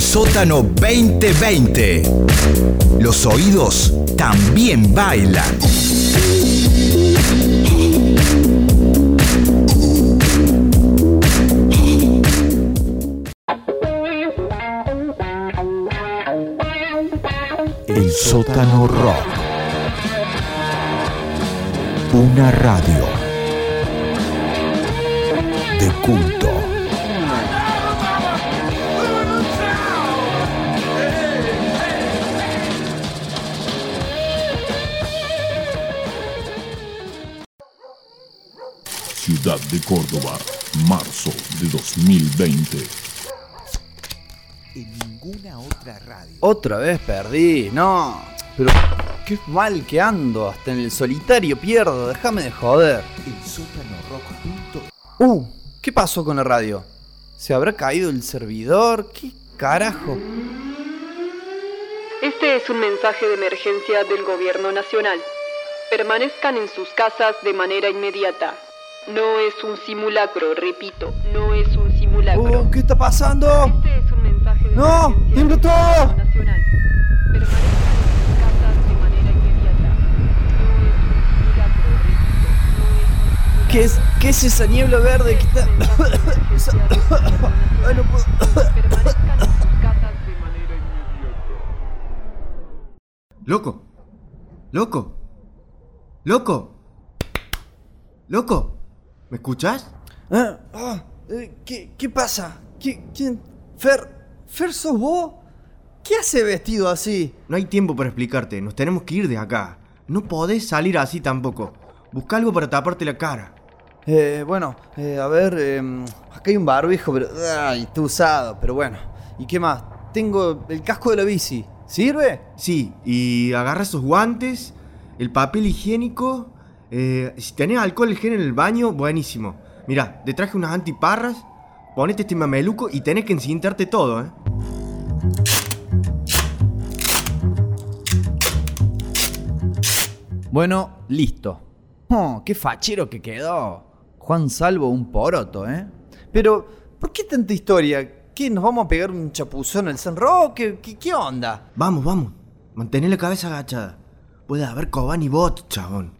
El sótano 2020. Los oídos también bailan. El sótano rock. Una radio de culto. Ciudad de Córdoba, marzo de 2020. En ninguna otra radio. Otra vez perdí, no. Pero qué mal que ando, hasta en el solitario pierdo, déjame de joder. El sótano rock. Uh, ¿qué pasó con la radio? ¿Se habrá caído el servidor? ¿Qué carajo? Este es un mensaje de emergencia del Gobierno Nacional. Permanezcan en sus casas de manera inmediata. No es un simulacro, repito, no es un simulacro. ¿qué está pasando? Este es un mensaje de ¡No! ¡Tiembla todo! Nacional. No no. ¿Qué es, ¿Qué es esa niebla verde que está.? Ay, no puedo. Casas de manera inmediata. ¡Loco! ¡Loco! ¡Loco! ¡Loco! ¿Me escuchas? Ah, ah, eh, ¿qué, ¿Qué pasa? ¿Qué, ¿Quién? ¿Fer? ¿Fer sos vos? ¿Qué hace vestido así? No hay tiempo para explicarte, nos tenemos que ir de acá. No podés salir así tampoco. Busca algo para taparte la cara. Eh, bueno, eh, a ver, eh, acá hay un barbijo, pero. Ay, está usado, pero bueno. ¿Y qué más? Tengo el casco de la bici. ¿Sirve? Sí, y agarra esos guantes, el papel higiénico. Eh, si tenés alcohol gel en el baño, buenísimo. Mirá, te traje unas antiparras, ponete este mameluco y tenés que encintarte todo, ¿eh? Bueno, listo. Oh, qué fachero que quedó. Juan Salvo un poroto, ¿eh? Pero, ¿por qué tanta historia? ¿Qué, nos vamos a pegar un chapuzón al San Roque? ¿Qué, qué onda? Vamos, vamos. Mantén la cabeza agachada. Puede haber Coban y Bot, chabón.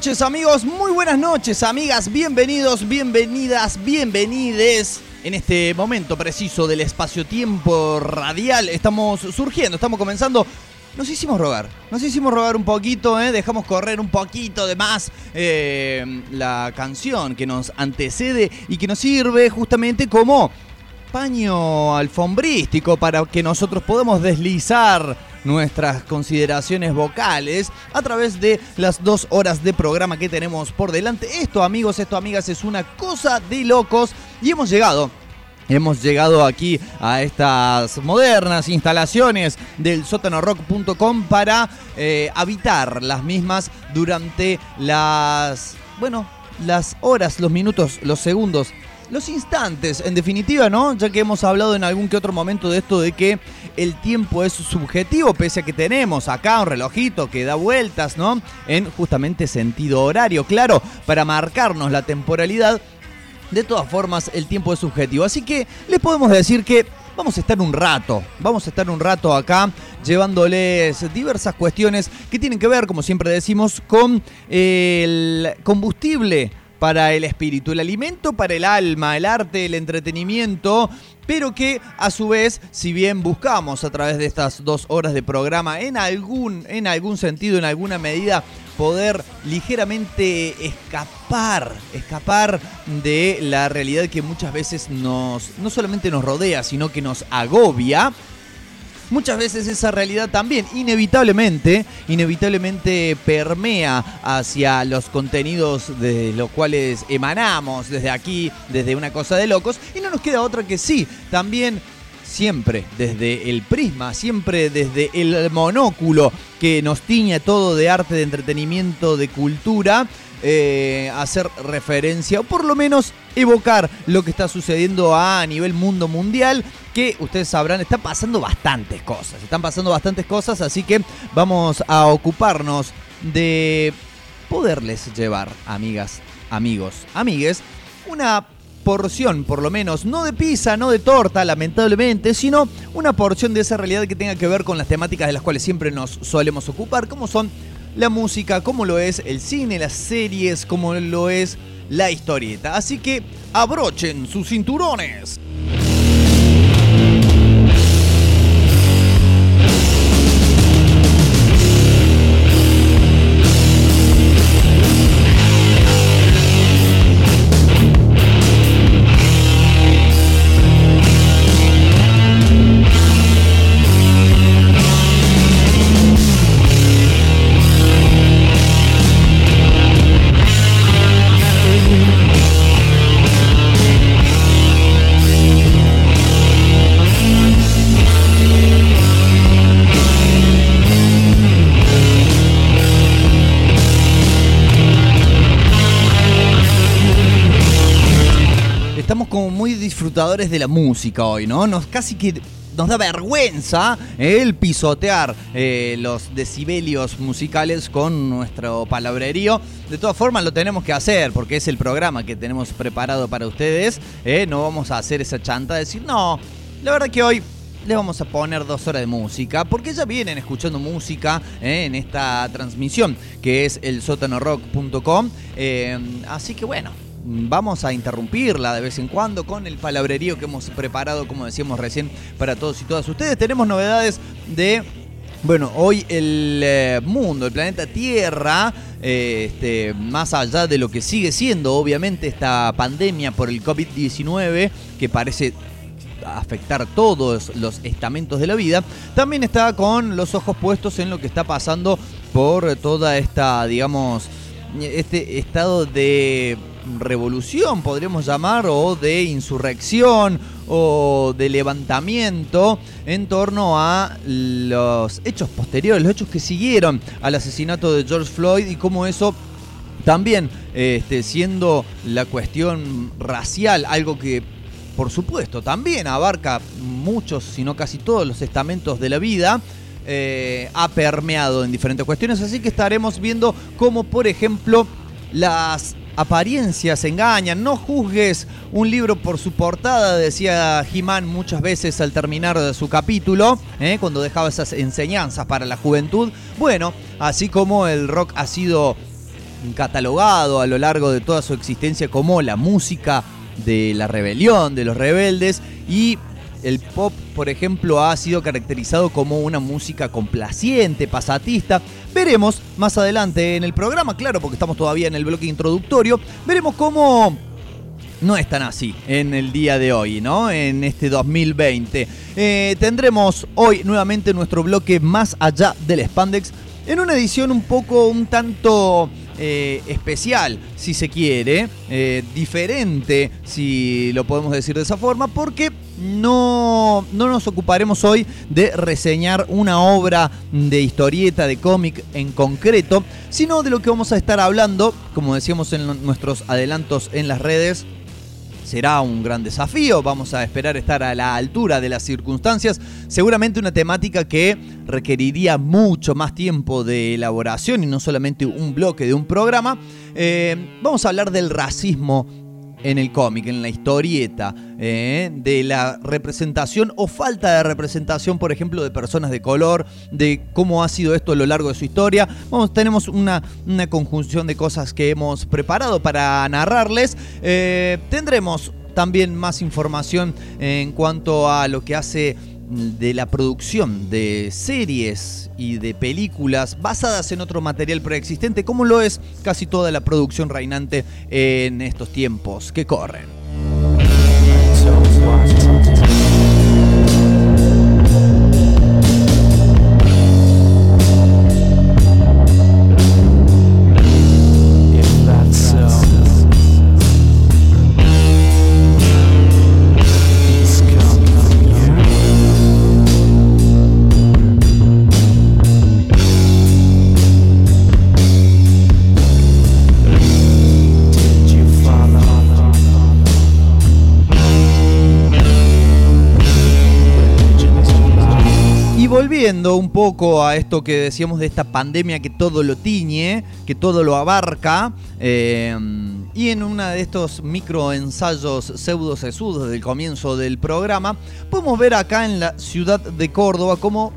Noches amigos, muy buenas noches amigas, bienvenidos, bienvenidas, bienvenides. En este momento preciso del espacio-tiempo radial estamos surgiendo, estamos comenzando. Nos hicimos rogar, nos hicimos rogar un poquito, ¿eh? dejamos correr un poquito de más eh, la canción que nos antecede y que nos sirve justamente como paño alfombrístico para que nosotros podamos deslizar nuestras consideraciones vocales a través de las dos horas de programa que tenemos por delante. Esto, amigos, esto, amigas, es una cosa de locos y hemos llegado. Hemos llegado aquí a estas modernas instalaciones del sótanorock.com para eh, habitar las mismas durante las, bueno, las horas, los minutos, los segundos los instantes, en definitiva, ¿no? Ya que hemos hablado en algún que otro momento de esto de que el tiempo es subjetivo, pese a que tenemos acá un relojito que da vueltas, ¿no? En justamente sentido horario, claro, para marcarnos la temporalidad. De todas formas, el tiempo es subjetivo. Así que les podemos decir que vamos a estar un rato, vamos a estar un rato acá llevándoles diversas cuestiones que tienen que ver, como siempre decimos, con el combustible para el espíritu, el alimento para el alma, el arte, el entretenimiento, pero que a su vez, si bien buscamos a través de estas dos horas de programa en algún, en algún sentido, en alguna medida, poder ligeramente escapar, escapar de la realidad que muchas veces nos, no solamente nos rodea, sino que nos agobia, muchas veces esa realidad también inevitablemente, inevitablemente permea hacia los contenidos de los cuales emanamos desde aquí, desde una cosa de locos, y no nos queda otra que sí, también siempre desde el prisma, siempre desde el monóculo que nos tiñe todo de arte, de entretenimiento, de cultura, eh, hacer referencia o por lo menos evocar lo que está sucediendo a nivel mundo mundial que ustedes sabrán está pasando bastantes cosas están pasando bastantes cosas así que vamos a ocuparnos de poderles llevar amigas amigos amigues una porción, por lo menos, no de pizza, no de torta, lamentablemente, sino una porción de esa realidad que tenga que ver con las temáticas de las cuales siempre nos solemos ocupar, como son la música, como lo es el cine, las series, como lo es la historieta. Así que abrochen sus cinturones. De la música hoy, ¿no? Nos casi que nos da vergüenza eh, el pisotear eh, los decibelios musicales con nuestro palabrerío. De todas formas lo tenemos que hacer porque es el programa que tenemos preparado para ustedes. eh, No vamos a hacer esa chanta de decir, no, la verdad que hoy les vamos a poner dos horas de música, porque ya vienen escuchando música en esta transmisión, que es el sótanorock.com. Así que bueno, vamos a interrumpirla de vez en cuando con el palabrerío que hemos preparado, como decíamos recién, para todos y todas ustedes. Tenemos novedades de bueno, hoy el eh, mundo, el planeta Tierra, eh, este, más allá de lo que sigue siendo obviamente esta pandemia por el COVID-19, que parece afectar todos los estamentos de la vida, también está con los ojos puestos en lo que está pasando por toda esta, digamos, este estado de revolución, podríamos llamar, o de insurrección, o de levantamiento en torno a los hechos posteriores, los hechos que siguieron al asesinato de George Floyd y cómo eso también este, siendo la cuestión racial, algo que por supuesto también abarca muchos, si no casi todos los estamentos de la vida, eh, ha permeado en diferentes cuestiones, así que estaremos viendo cómo, por ejemplo, las apariencias engañan. No juzgues un libro por su portada, decía He-Man muchas veces al terminar de su capítulo, ¿eh? cuando dejaba esas enseñanzas para la juventud. Bueno, así como el rock ha sido catalogado a lo largo de toda su existencia como la música de la rebelión, de los rebeldes, y el pop, por ejemplo, ha sido caracterizado como una música complaciente, pasatista. Veremos más adelante en el programa, claro, porque estamos todavía en el bloque introductorio, veremos cómo no es tan así en el día de hoy, ¿no? En este 2020. Eh, tendremos hoy nuevamente nuestro bloque más allá del Spandex en una edición un poco, un tanto eh, especial, si se quiere, eh, diferente, si lo podemos decir de esa forma, porque no, no nos ocuparemos hoy de reseñar una obra de historieta, de cómic en concreto, sino de lo que vamos a estar hablando, como decíamos en nuestros adelantos en las redes, será un gran desafío, vamos a esperar estar a la altura de las circunstancias, seguramente una temática que requeriría mucho más tiempo de elaboración y no solamente un bloque de un programa. Eh, vamos a hablar del racismo en el cómic, en la historieta, eh, de la representación o falta de representación, por ejemplo, de personas de color, de cómo ha sido esto a lo largo de su historia. Vamos, tenemos una, una conjunción de cosas que hemos preparado para narrarles. Eh, tendremos también más información en cuanto a lo que hace de la producción de series y de películas basadas en otro material preexistente, como lo es casi toda la producción reinante en estos tiempos que corren. Un poco a esto que decíamos de esta pandemia que todo lo tiñe, que todo lo abarca, eh, y en uno de estos microensayos pseudo sesudos del comienzo del programa, podemos ver acá en la ciudad de Córdoba cómo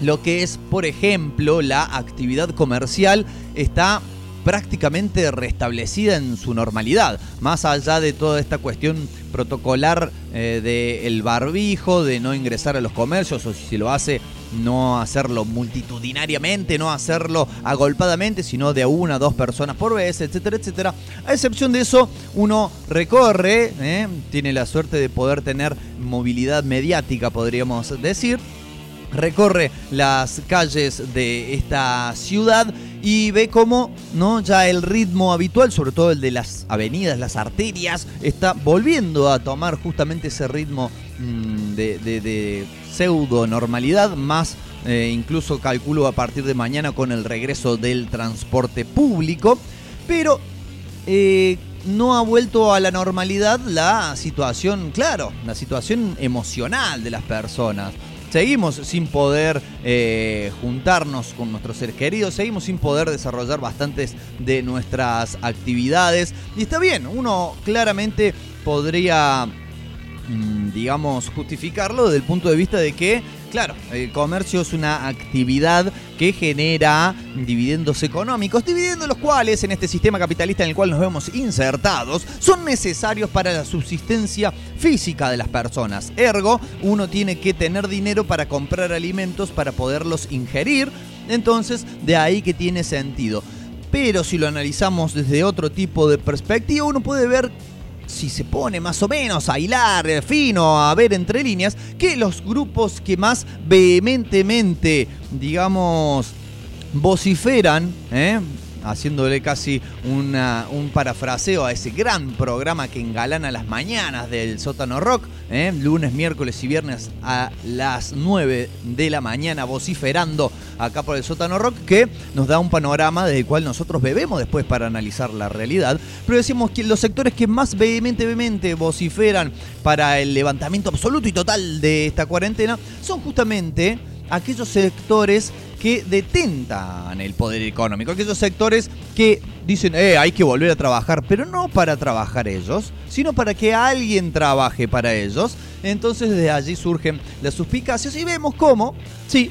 lo que es, por ejemplo, la actividad comercial está prácticamente restablecida en su normalidad, más allá de toda esta cuestión protocolar eh, del barbijo, de no ingresar a los comercios, o si lo hace, no hacerlo multitudinariamente, no hacerlo agolpadamente, sino de una dos personas por vez, etcétera, etcétera. A excepción de eso, uno recorre, eh, tiene la suerte de poder tener movilidad mediática, podríamos decir, recorre las calles de esta ciudad y ve cómo no ya el ritmo habitual, sobre todo el de las avenidas, las arterias, está volviendo a tomar justamente ese ritmo mm, de- de pseudo normalidad, más eh, incluso calculo a partir de mañana con el regreso del transporte público. Pero eh, no ha vuelto a la normalidad la situación, claro, la situación emocional de las personas. Seguimos sin poder eh, juntarnos con nuestros seres queridos, seguimos sin poder desarrollar bastantes de nuestras actividades. Y está bien, uno claramente podría digamos, justificarlo desde el punto de vista de que, claro, el comercio es una actividad que genera dividendos económicos, dividendos los cuales en este sistema capitalista en el cual nos vemos insertados son necesarios para la subsistencia física de las personas. Ergo, uno tiene que tener dinero para comprar alimentos para poderlos ingerir, entonces de ahí que tiene sentido. Pero si lo analizamos desde otro tipo de perspectiva, uno puede ver si se pone más o menos a hilar eh, fino, a ver entre líneas, que los grupos que más vehementemente, digamos, vociferan, ¿eh? Haciéndole casi una- un parafraseo a ese gran programa que engalana las mañanas del sótano rock, ¿eh? lunes, miércoles y viernes a las 9 de la mañana vociferando acá por el sótano rock, que nos da un panorama del cual nosotros bebemos después para analizar la realidad, pero decimos que los sectores que más vehementemente vociferan para el levantamiento absoluto y total de esta cuarentena son justamente aquellos sectores que detentan el poder económico, aquellos sectores que dicen, eh, hay que volver a trabajar, pero no para trabajar ellos, sino para que alguien trabaje para ellos. Entonces desde allí surgen las suspicacias y vemos cómo, sí,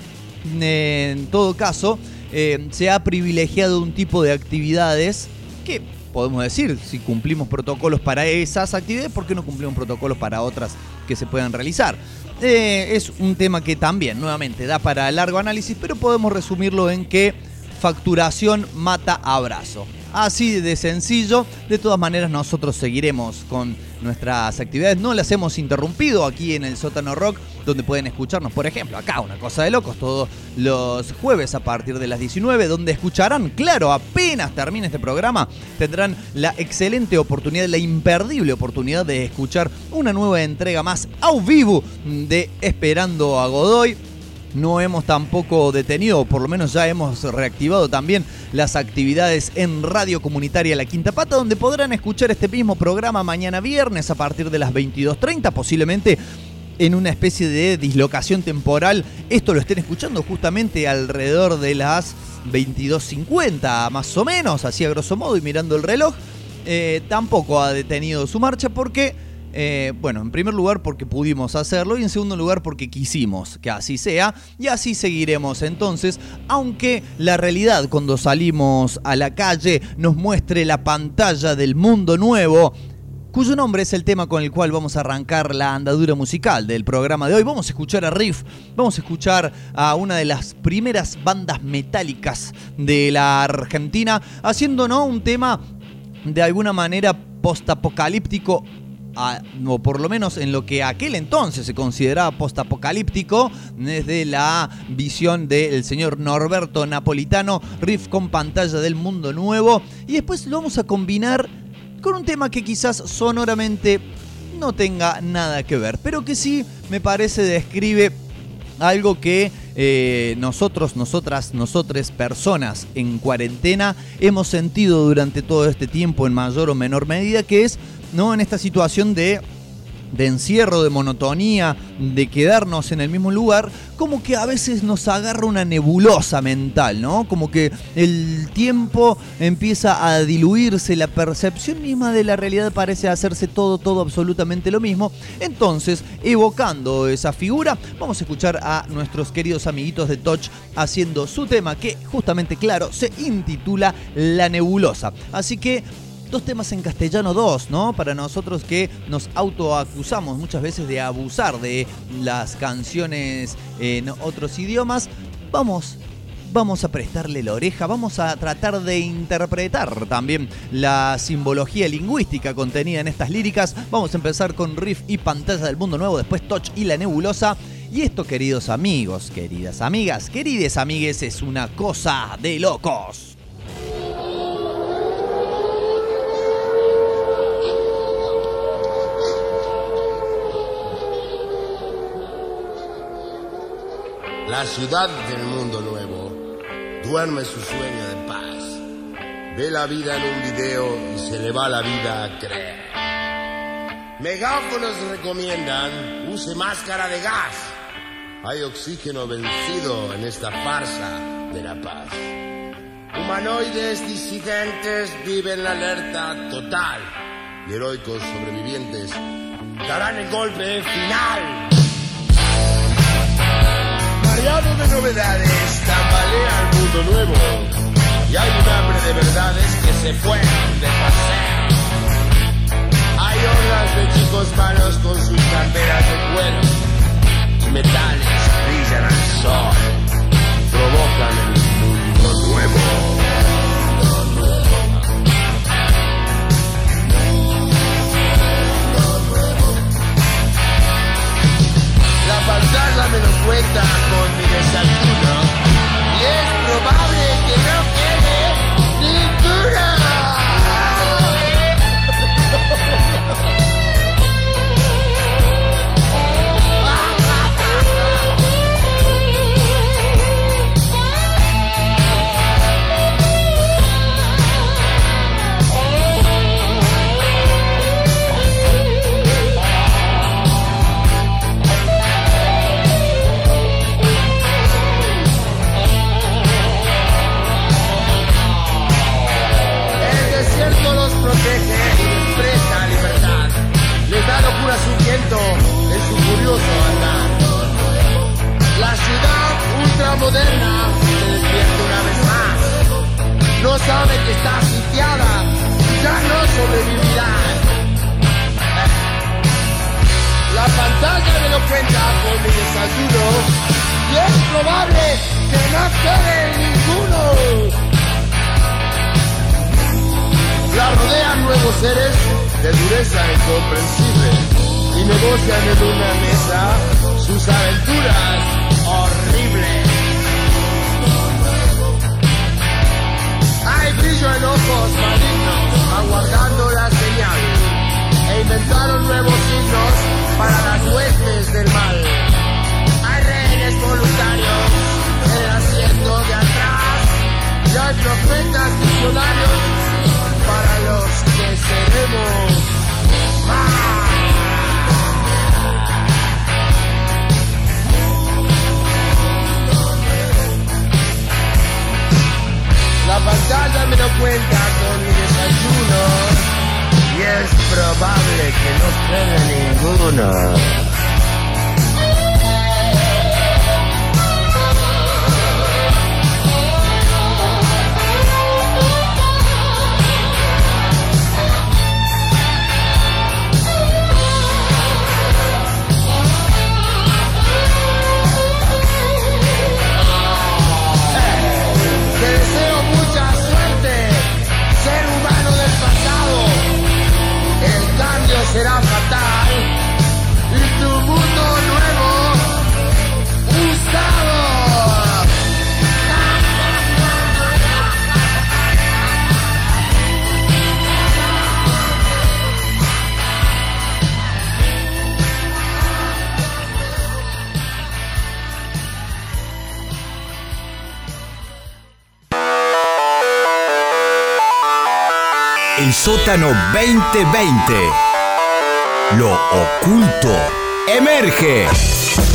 en todo caso, eh, se ha privilegiado un tipo de actividades que podemos decir, si cumplimos protocolos para esas actividades, ¿por qué no cumplimos protocolos para otras que se puedan realizar? Eh, es un tema que también, nuevamente, da para largo análisis, pero podemos resumirlo en que facturación mata abrazo. Así de sencillo, de todas maneras nosotros seguiremos con nuestras actividades, no las hemos interrumpido aquí en el sótano rock, donde pueden escucharnos, por ejemplo, acá una cosa de locos, todos los jueves a partir de las 19, donde escucharán, claro, apenas termine este programa, tendrán la excelente oportunidad, la imperdible oportunidad de escuchar una nueva entrega más au vivo de Esperando a Godoy. No hemos tampoco detenido, por lo menos ya hemos reactivado también las actividades en Radio Comunitaria La Quinta Pata, donde podrán escuchar este mismo programa mañana viernes a partir de las 22.30, posiblemente en una especie de dislocación temporal. Esto lo estén escuchando justamente alrededor de las 22.50, más o menos, así a grosso modo, y mirando el reloj. Eh, tampoco ha detenido su marcha porque eh, bueno, en primer lugar porque pudimos hacerlo y en segundo lugar porque quisimos que así sea y así seguiremos entonces, aunque la realidad cuando salimos a la calle nos muestre la pantalla del mundo nuevo, cuyo nombre es el tema con el cual vamos a arrancar la andadura musical del programa de hoy. Vamos a escuchar a Riff, vamos a escuchar a una de las primeras bandas metálicas de la Argentina, haciendo ¿no? un tema de alguna manera postapocalíptico o por lo menos en lo que aquel entonces se consideraba postapocalíptico, desde la visión del señor Norberto Napolitano, riff con pantalla del mundo nuevo, y después lo vamos a combinar con un tema que quizás sonoramente no tenga nada que ver, pero que sí me parece describe algo que eh, nosotros, nosotras, nosotres, personas en cuarentena hemos sentido durante todo este tiempo en mayor o menor medida, que es ¿no? en esta situación de de encierro, de monotonía, de quedarnos en el mismo lugar, como que a veces nos agarra una nebulosa mental, ¿no? Como que el tiempo empieza a diluirse, la percepción misma de la realidad parece hacerse todo, todo absolutamente lo mismo. Entonces, evocando esa figura, vamos a escuchar a nuestros queridos amiguitos de Touch haciendo su tema que justamente, claro, se intitula La Nebulosa. Así que dos temas en castellano, dos, ¿no? Para nosotros que nos autoacusamos muchas veces de abusar de las canciones en otros idiomas, vamos. Vamos a prestarle la oreja, vamos a tratar de interpretar también la simbología lingüística contenida en estas líricas. Vamos a empezar con Riff y Pantalla del Mundo Nuevo, después Touch y La Nebulosa. Y esto, queridos amigos, queridas amigas, querides amigues, es una cosa de locos. La ciudad del mundo nuevo duerme su sueño de paz. ve la vida en un video y se le va la vida a creer. Megáfonos recomiendan use máscara de gas. Hay oxígeno vencido en esta farsa de la paz. Humanoides disidentes viven la alerta total y heroicos sobrevivientes darán el golpe final. Mareado de novedades, tambalea el mundo nuevo y hay un hambre de verdades que se fueron de paseo. Hay hordas de chicos malos con sus camperas de cuero metales brillan al sol, provocan el mundo nuevo. La pantalla me lo cuenta con mi desayuno. Y es probable su viento en su curioso andar. La ciudad ultramoderna se despierta una vez más. No sabe que está sitiada ya no sobrevivirá. La pantalla me lo cuenta con mi desayuno y es probable que no quede ninguno. La rodean nuevos seres de dureza incomprensible y negocian en una mesa sus aventuras horribles. Hay brillo en ojos malignos aguardando la señal e inventaron nuevos signos para las huestes del mal. Hay rehenes voluntarios en el asiento de atrás y hay profetas visionarios para los que seremos más. La me lo cuenta con mi desayuno y es probable que no quede ninguno. Será fatal y tu mundo nuevo. El sótano 2020. Lo oculto emerge.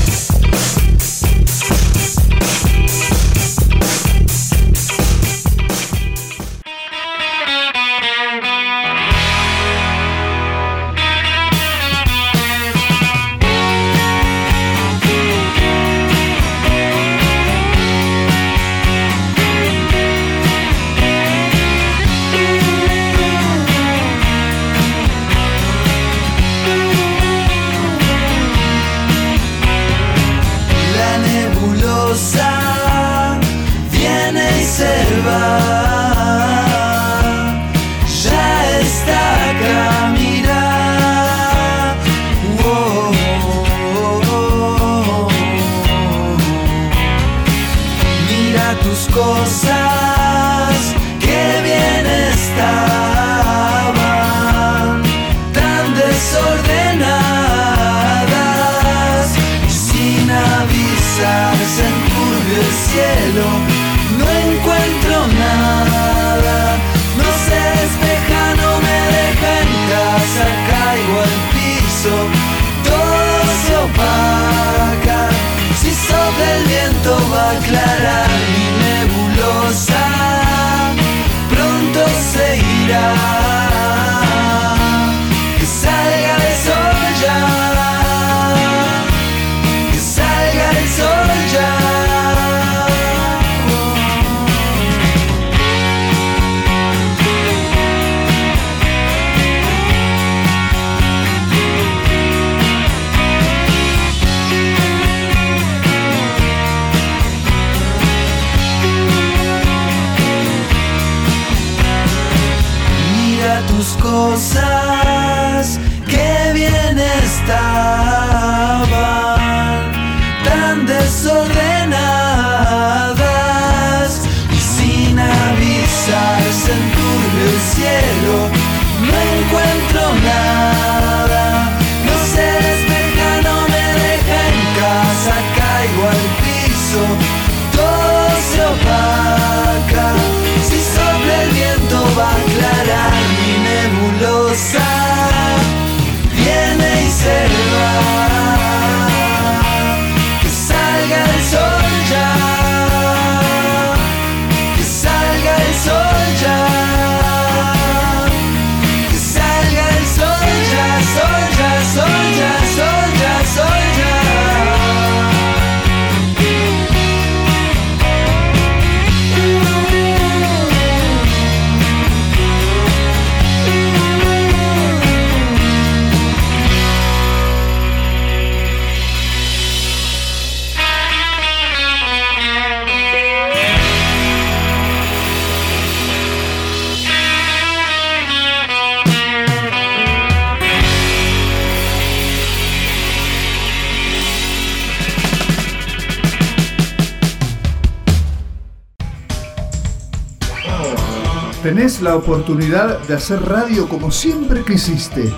La oportunidad de hacer radio como siempre quisiste,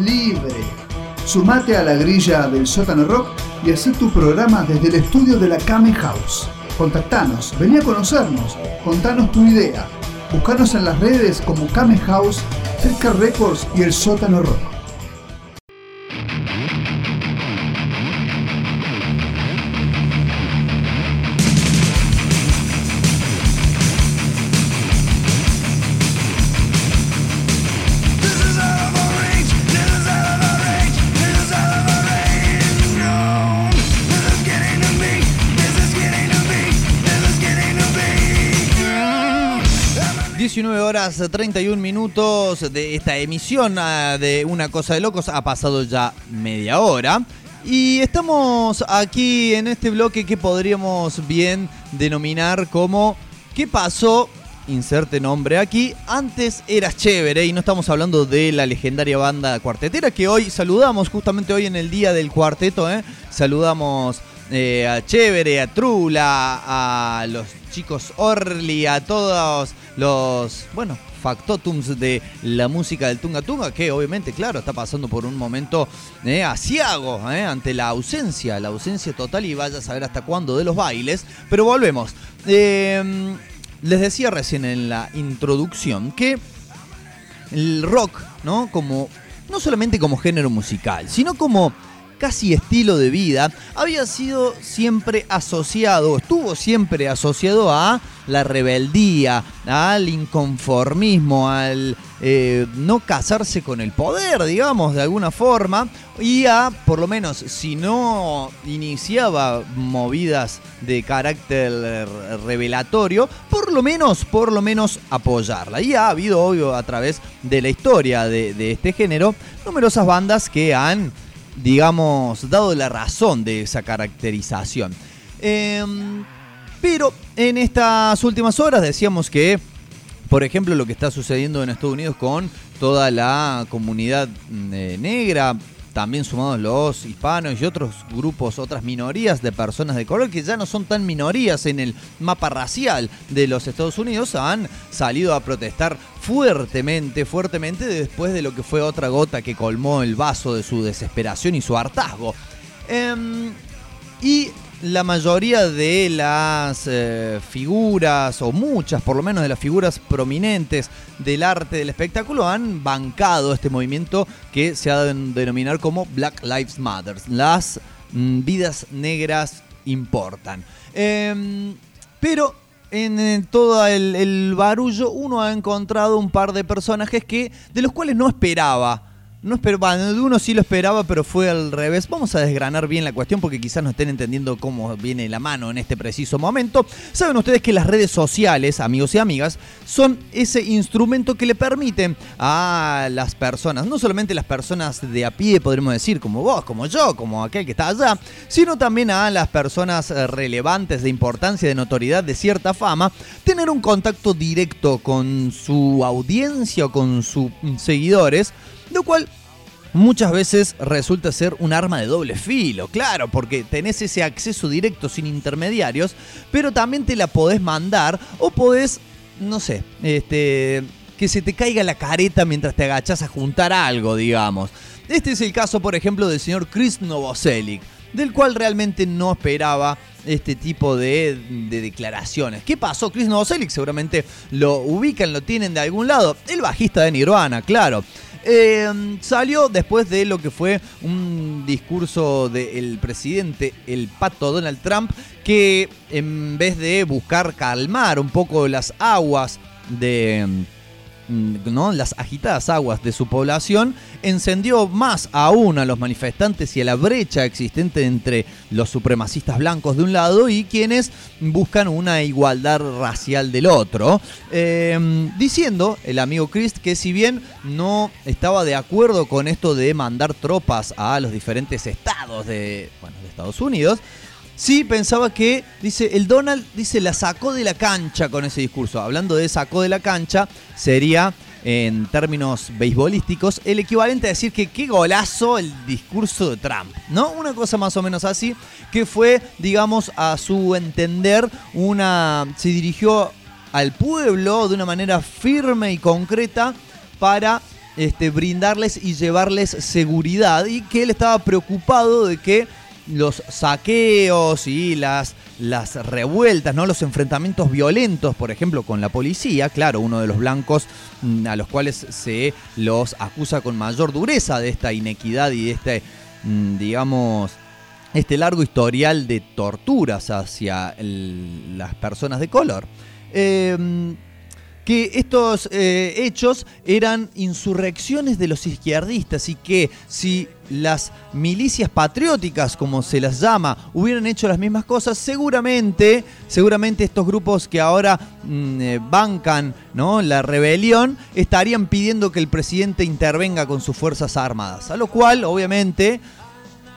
libre. Sumate a la grilla del sótano rock y haz tu programa desde el estudio de la Kame House. Contactanos, vení a conocernos, contanos tu idea. Buscanos en las redes como Kame House, Cerca Records y el sótano rock. Horas 31 minutos de esta emisión ah, de Una Cosa de Locos. Ha pasado ya media hora. Y estamos aquí en este bloque que podríamos bien denominar como ¿Qué pasó? Inserte nombre aquí. Antes eras chévere y no estamos hablando de la legendaria banda cuartetera que hoy saludamos, justamente hoy en el día del cuarteto. ¿eh? Saludamos eh, a Chévere, a Trula, a los chicos Orly, a todos los, bueno, factotums de la música del Tunga Tunga, que obviamente, claro, está pasando por un momento eh, asiago eh, ante la ausencia, la ausencia total y vaya a saber hasta cuándo de los bailes. Pero volvemos. Eh, les decía recién en la introducción que el rock, ¿no? Como, no solamente como género musical, sino como casi estilo de vida, había sido siempre asociado, estuvo siempre asociado a la rebeldía, al inconformismo, al eh, no casarse con el poder, digamos, de alguna forma, y a, por lo menos, si no iniciaba movidas de carácter revelatorio, por lo menos, por lo menos apoyarla. Y ha habido, obvio, a través de la historia de este género, numerosas bandas que han digamos, dado la razón de esa caracterización. Eh, pero en estas últimas horas decíamos que, por ejemplo, lo que está sucediendo en Estados Unidos con toda la comunidad eh, negra, también sumados los hispanos y otros grupos, otras minorías de personas de color que ya no son tan minorías en el mapa racial de los Estados Unidos, han salido a protestar fuertemente, fuertemente después de lo que fue otra gota que colmó el vaso de su desesperación y su hartazgo. Em, y la mayoría de las eh, figuras, o muchas por lo menos de las figuras prominentes del arte del espectáculo, han bancado este movimiento que se ha de denominar como Black Lives Matter. Las mm, vidas negras importan. Em, pero en, todo el, el barullo uno ha encontrado un par de personajes que de los cuales no esperaba. No esperaba, de uno sí lo esperaba, pero fue al revés. Vamos a desgranar bien la cuestión porque quizás no estén entendiendo cómo viene la mano en este preciso momento. Saben ustedes que las redes sociales, amigos y amigas, son ese instrumento que le permiten a las personas, no solamente las personas de a pie, podríamos decir, como vos, como yo, como aquel que está allá, sino también a las personas eh, relevantes de importancia, de notoriedad, de cierta fama, tener un contacto directo con su audiencia o con sus mm, seguidores, lo cual muchas veces resulta ser un arma de doble filo, claro, porque tenés ese acceso directo sin intermediarios, pero también te la podés mandar o podés, no sé, este, que se te caiga la careta mientras te agachás a juntar algo, digamos. Este es el caso, por ejemplo, del señor Chris Novoselic, del cual realmente no esperaba este tipo de, de declaraciones. ¿Qué pasó? Chris Novoselic seguramente lo ubican, lo tienen de algún lado. El bajista de Nirvana, claro. Eh, salió después de lo que fue un discurso del presidente, el pato Donald Trump, que en vez de buscar calmar un poco las aguas de mm, ¿no? las agitadas aguas de su población, encendió más aún a los manifestantes y a la brecha existente entre los supremacistas blancos de un lado y quienes buscan una igualdad racial del otro, Eh, diciendo el amigo Chris que si bien no estaba de acuerdo con esto de mandar tropas a los diferentes estados de, bueno, de Estados Unidos, Sí, pensaba que, dice, el Donald, dice, la sacó de la cancha con ese discurso. Hablando de sacó de la cancha, sería, en términos beisbolísticos, el equivalente a decir que qué golazo el discurso de Trump, ¿no? Una cosa más o menos así, que fue, digamos, a su entender, una. se dirigió al pueblo de una manera firme y concreta para este, brindarles y llevarles seguridad y que él estaba preocupado de que los saqueos y las, las revueltas, ¿no? los enfrentamientos violentos, por ejemplo, con la policía, claro, uno de los blancos mm, a los cuales se los acusa con mayor dureza de esta inequidad y de este, mm, digamos, este largo historial de torturas hacia las personas de color. Eh, que estos eh, hechos eran insurrecciones de los izquierdistas y que si las milicias patrióticas, como se las llama, hubieran hecho las mismas cosas, seguramente, seguramente estos grupos que ahora mm, eh, bancan ¿no? la rebelión estarían pidiendo que el presidente intervenga con sus fuerzas armadas. A lo cual, obviamente,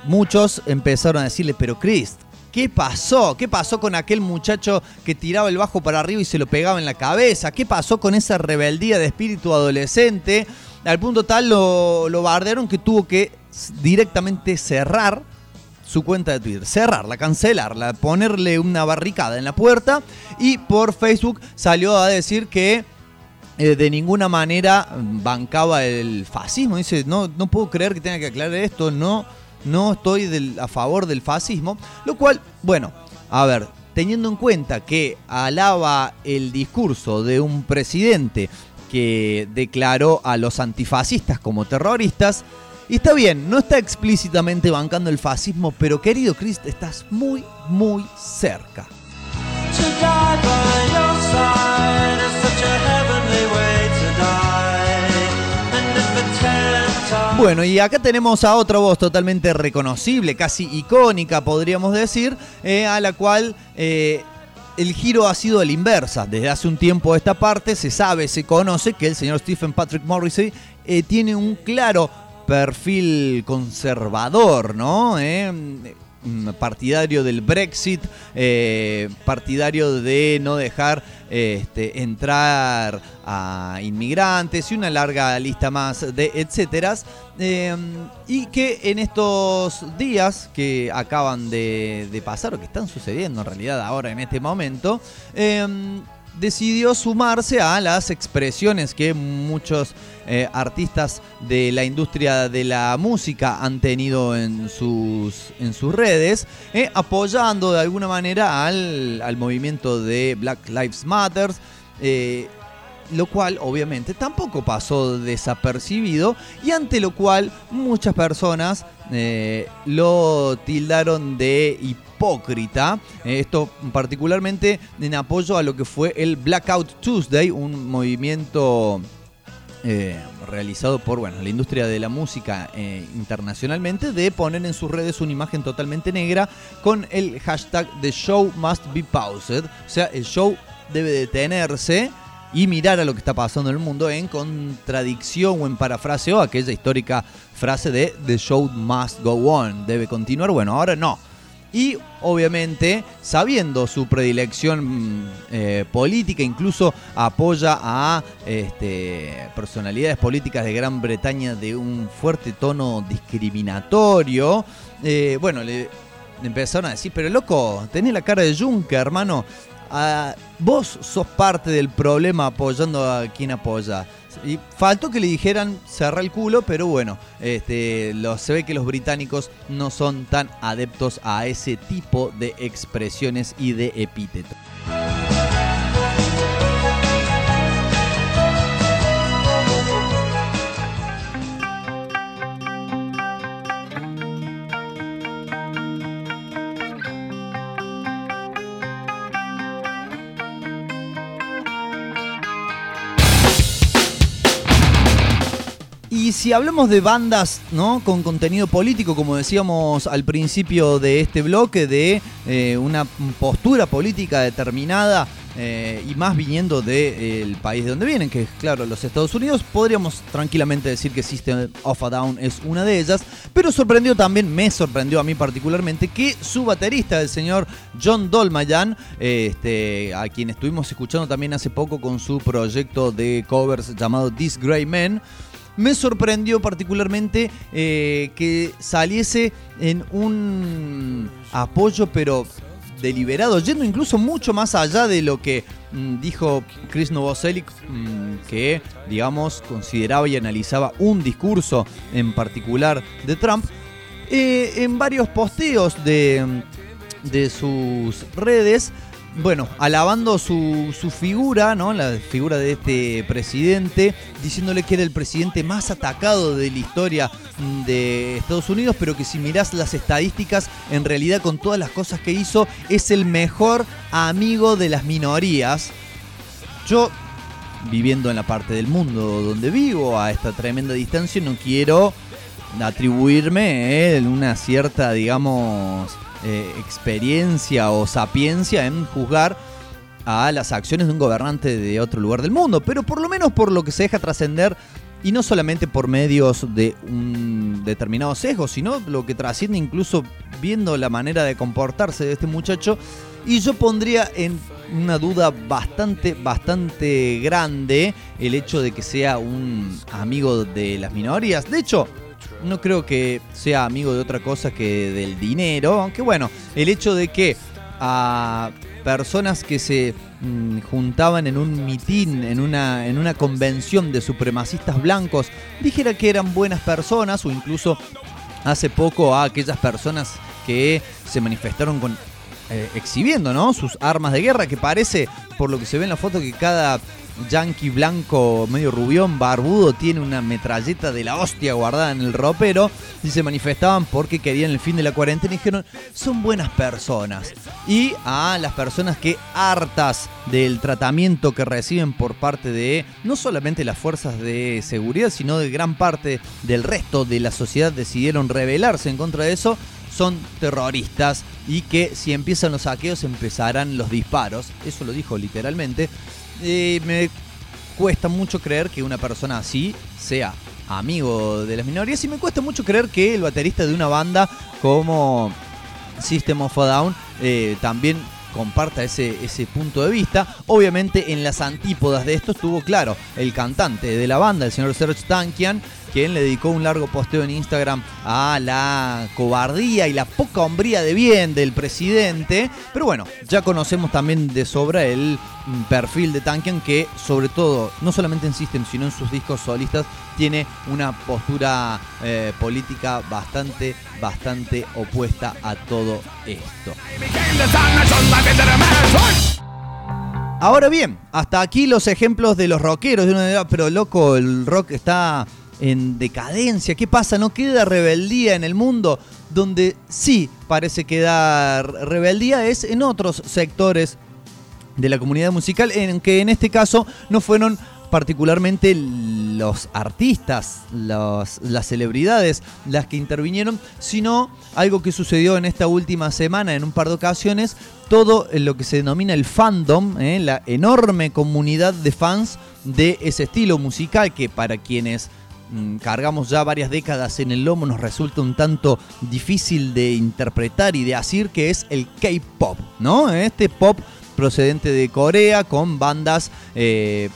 muchos empezaron a decirle, pero Chris, ¿qué pasó? ¿Qué pasó con aquel muchacho que tiraba el bajo para arriba y se lo pegaba en la cabeza? ¿Qué pasó con esa rebeldía de espíritu adolescente? Al punto tal lo, lo bardearon que tuvo que directamente cerrar su cuenta de Twitter, cerrarla, cancelarla, ponerle una barricada en la puerta y por Facebook salió a decir que eh, de ninguna manera bancaba el fascismo. Dice, no, no puedo creer que tenga que aclarar esto, no, no estoy a favor del fascismo. Lo cual, bueno, a ver, teniendo en cuenta que alaba el discurso de un presidente que declaró a los antifascistas como terroristas, y está bien, no está explícitamente bancando el fascismo, pero querido Chris, estás muy, muy cerca. Bueno, y acá tenemos a otra voz totalmente reconocible, casi icónica, podríamos decir, eh, a la cual eh, el giro ha sido la inversa. Desde hace un tiempo esta parte se sabe, se conoce que el señor Stephen Patrick Morrissey eh, tiene un claro perfil conservador, ¿no? Eh, mm, partidario del Brexit, eh, partidario de no dejar este, entrar a inmigrantes y una larga lista más de etcéteras. eh, y que en estos días que acaban de, pasar o que están sucediendo en realidad ahora en este momento, eh, decidió sumarse a las expresiones que muchos eh, artistas de la industria de la música han tenido en sus, en sus redes, eh, apoyando de alguna manera al, al movimiento de Black Lives Matter. eh, lo cual obviamente tampoco pasó desapercibido y ante lo cual muchas personas lo tildaron de hipócrita. Eh, esto particularmente en apoyo a lo que fue el Blackout Tuesday, un movimiento eh, realizado por bueno, la industria de la música eh, internacionalmente de poner en sus redes una imagen totalmente negra con el hashtag The Show Must Be Paused. O sea, el show debe detenerse y mirar a lo que está pasando en el mundo en contradicción o en parafraseo a aquella histórica frase de The Show Must Go On, debe continuar. Bueno, ahora no. Y obviamente, sabiendo su predilección mm, eh, política, incluso apoya a este, personalidades políticas de Gran Bretaña de un fuerte tono discriminatorio. eh, bueno, le, empezaron a decir, pero loco, tenés la cara de Juncker, hermano. Ah, vos sos parte del problema apoyando a quien apoya. Y faltó que le dijeran cerrar el culo, pero bueno, este, lo- se ve que los británicos no son tan adeptos a ese tipo de expresiones y de epítetos. Y si hablamos de bandas ¿no? con contenido político, como decíamos al principio de este bloque, de eh, una postura política determinada eh, y más viniendo del país de donde vienen, que es claro los Estados Unidos, podríamos tranquilamente decir que System of a Down es una de ellas, pero sorprendió también, me sorprendió a mí particularmente, que su baterista, el señor John Dolmayan, eh, este, a quien estuvimos escuchando también hace poco con su proyecto de covers llamado This Grey Men, me sorprendió particularmente eh, que saliese en un apoyo, pero deliberado, yendo incluso mucho más allá de lo que mm, dijo Chris Novoselic, mm, que, digamos, consideraba y analizaba un discurso en particular de Trump. Eh, en varios posteos de, de sus redes, bueno, alabando su, su figura, ¿no? La figura de este presidente, diciéndole que era el presidente más atacado de la historia mm, de Estados Unidos, pero que si mirás las estadísticas, en realidad con todas las cosas que hizo, es el mejor amigo de las minorías. Yo, viviendo en la parte del mundo donde vivo, a esta tremenda distancia, no quiero atribuirme eh, una cierta, digamos, eh, experiencia o sapiencia en juzgar a las acciones de un gobernante de otro lugar del mundo, pero por lo menos por lo que se deja trascender y no solamente por medios de un determinado sesgo, sino lo que trasciende incluso viendo la manera de comportarse de este muchacho. Y yo pondría en una duda bastante, bastante grande el hecho de que sea un amigo de las minorías. De hecho, no creo que sea amigo de otra cosa que del dinero, aunque bueno, el hecho de que a personas que se mm, juntaban en un mitin, en una, en una convención de supremacistas blancos, dijera que eran buenas personas o incluso hace poco a aquellas personas que se manifestaron con eh, exhibiendo ¿no? sus armas de guerra, que parece, por lo que se ve en la foto, que cada yankee blanco medio rubión, barbudo, tiene una metralleta de la hostia guardada en el ropero y se manifestaban porque querían el fin de la cuarentena y dijeron, son buenas personas. Y a las personas que hartas del tratamiento que reciben por parte de no solamente las fuerzas de seguridad, sino de gran parte del resto de la sociedad decidieron rebelarse en contra de eso, son terroristas y que si empiezan los saqueos empezarán los disparos. Eso lo dijo literalmente. Eh, me cuesta mucho creer que una persona así sea amigo de las minorías y me cuesta mucho creer que el baterista de una banda como System of a Down eh, también comparta ese, ese punto de vista. Obviamente en las antípodas de esto estuvo claro el cantante de la banda, el señor Serge Tankian, quien le dedicó un largo posteo en Instagram a la cobardía y la poca hombría de bien del presidente. Pero bueno, ya conocemos también de sobra el mm, perfil de Tankian que sobre todo, no solamente en System, sino en sus discos solistas, tiene una postura eh, política bastante, bastante opuesta a todo esto. Ahora bien, hasta aquí los ejemplos de los rockeros. De uno dirá, pero loco, el rock está en decadencia. ¿Qué pasa? ¿No queda rebeldía en el mundo? Donde sí parece quedar rebeldía es en otros sectores de la comunidad musical, en que en este caso no fueron particularmente los artistas, las celebridades las que intervinieron, sino algo que sucedió en esta última semana en un par de ocasiones, todo lo que se denomina el fandom, ¿eh? la enorme comunidad de fans de ese estilo musical que para quienes cargamos ya varias décadas en el lomo nos resulta un tanto difícil de interpretar y de decir que es el K-pop, ¿no? Este pop procedente de Corea con bandas, eh,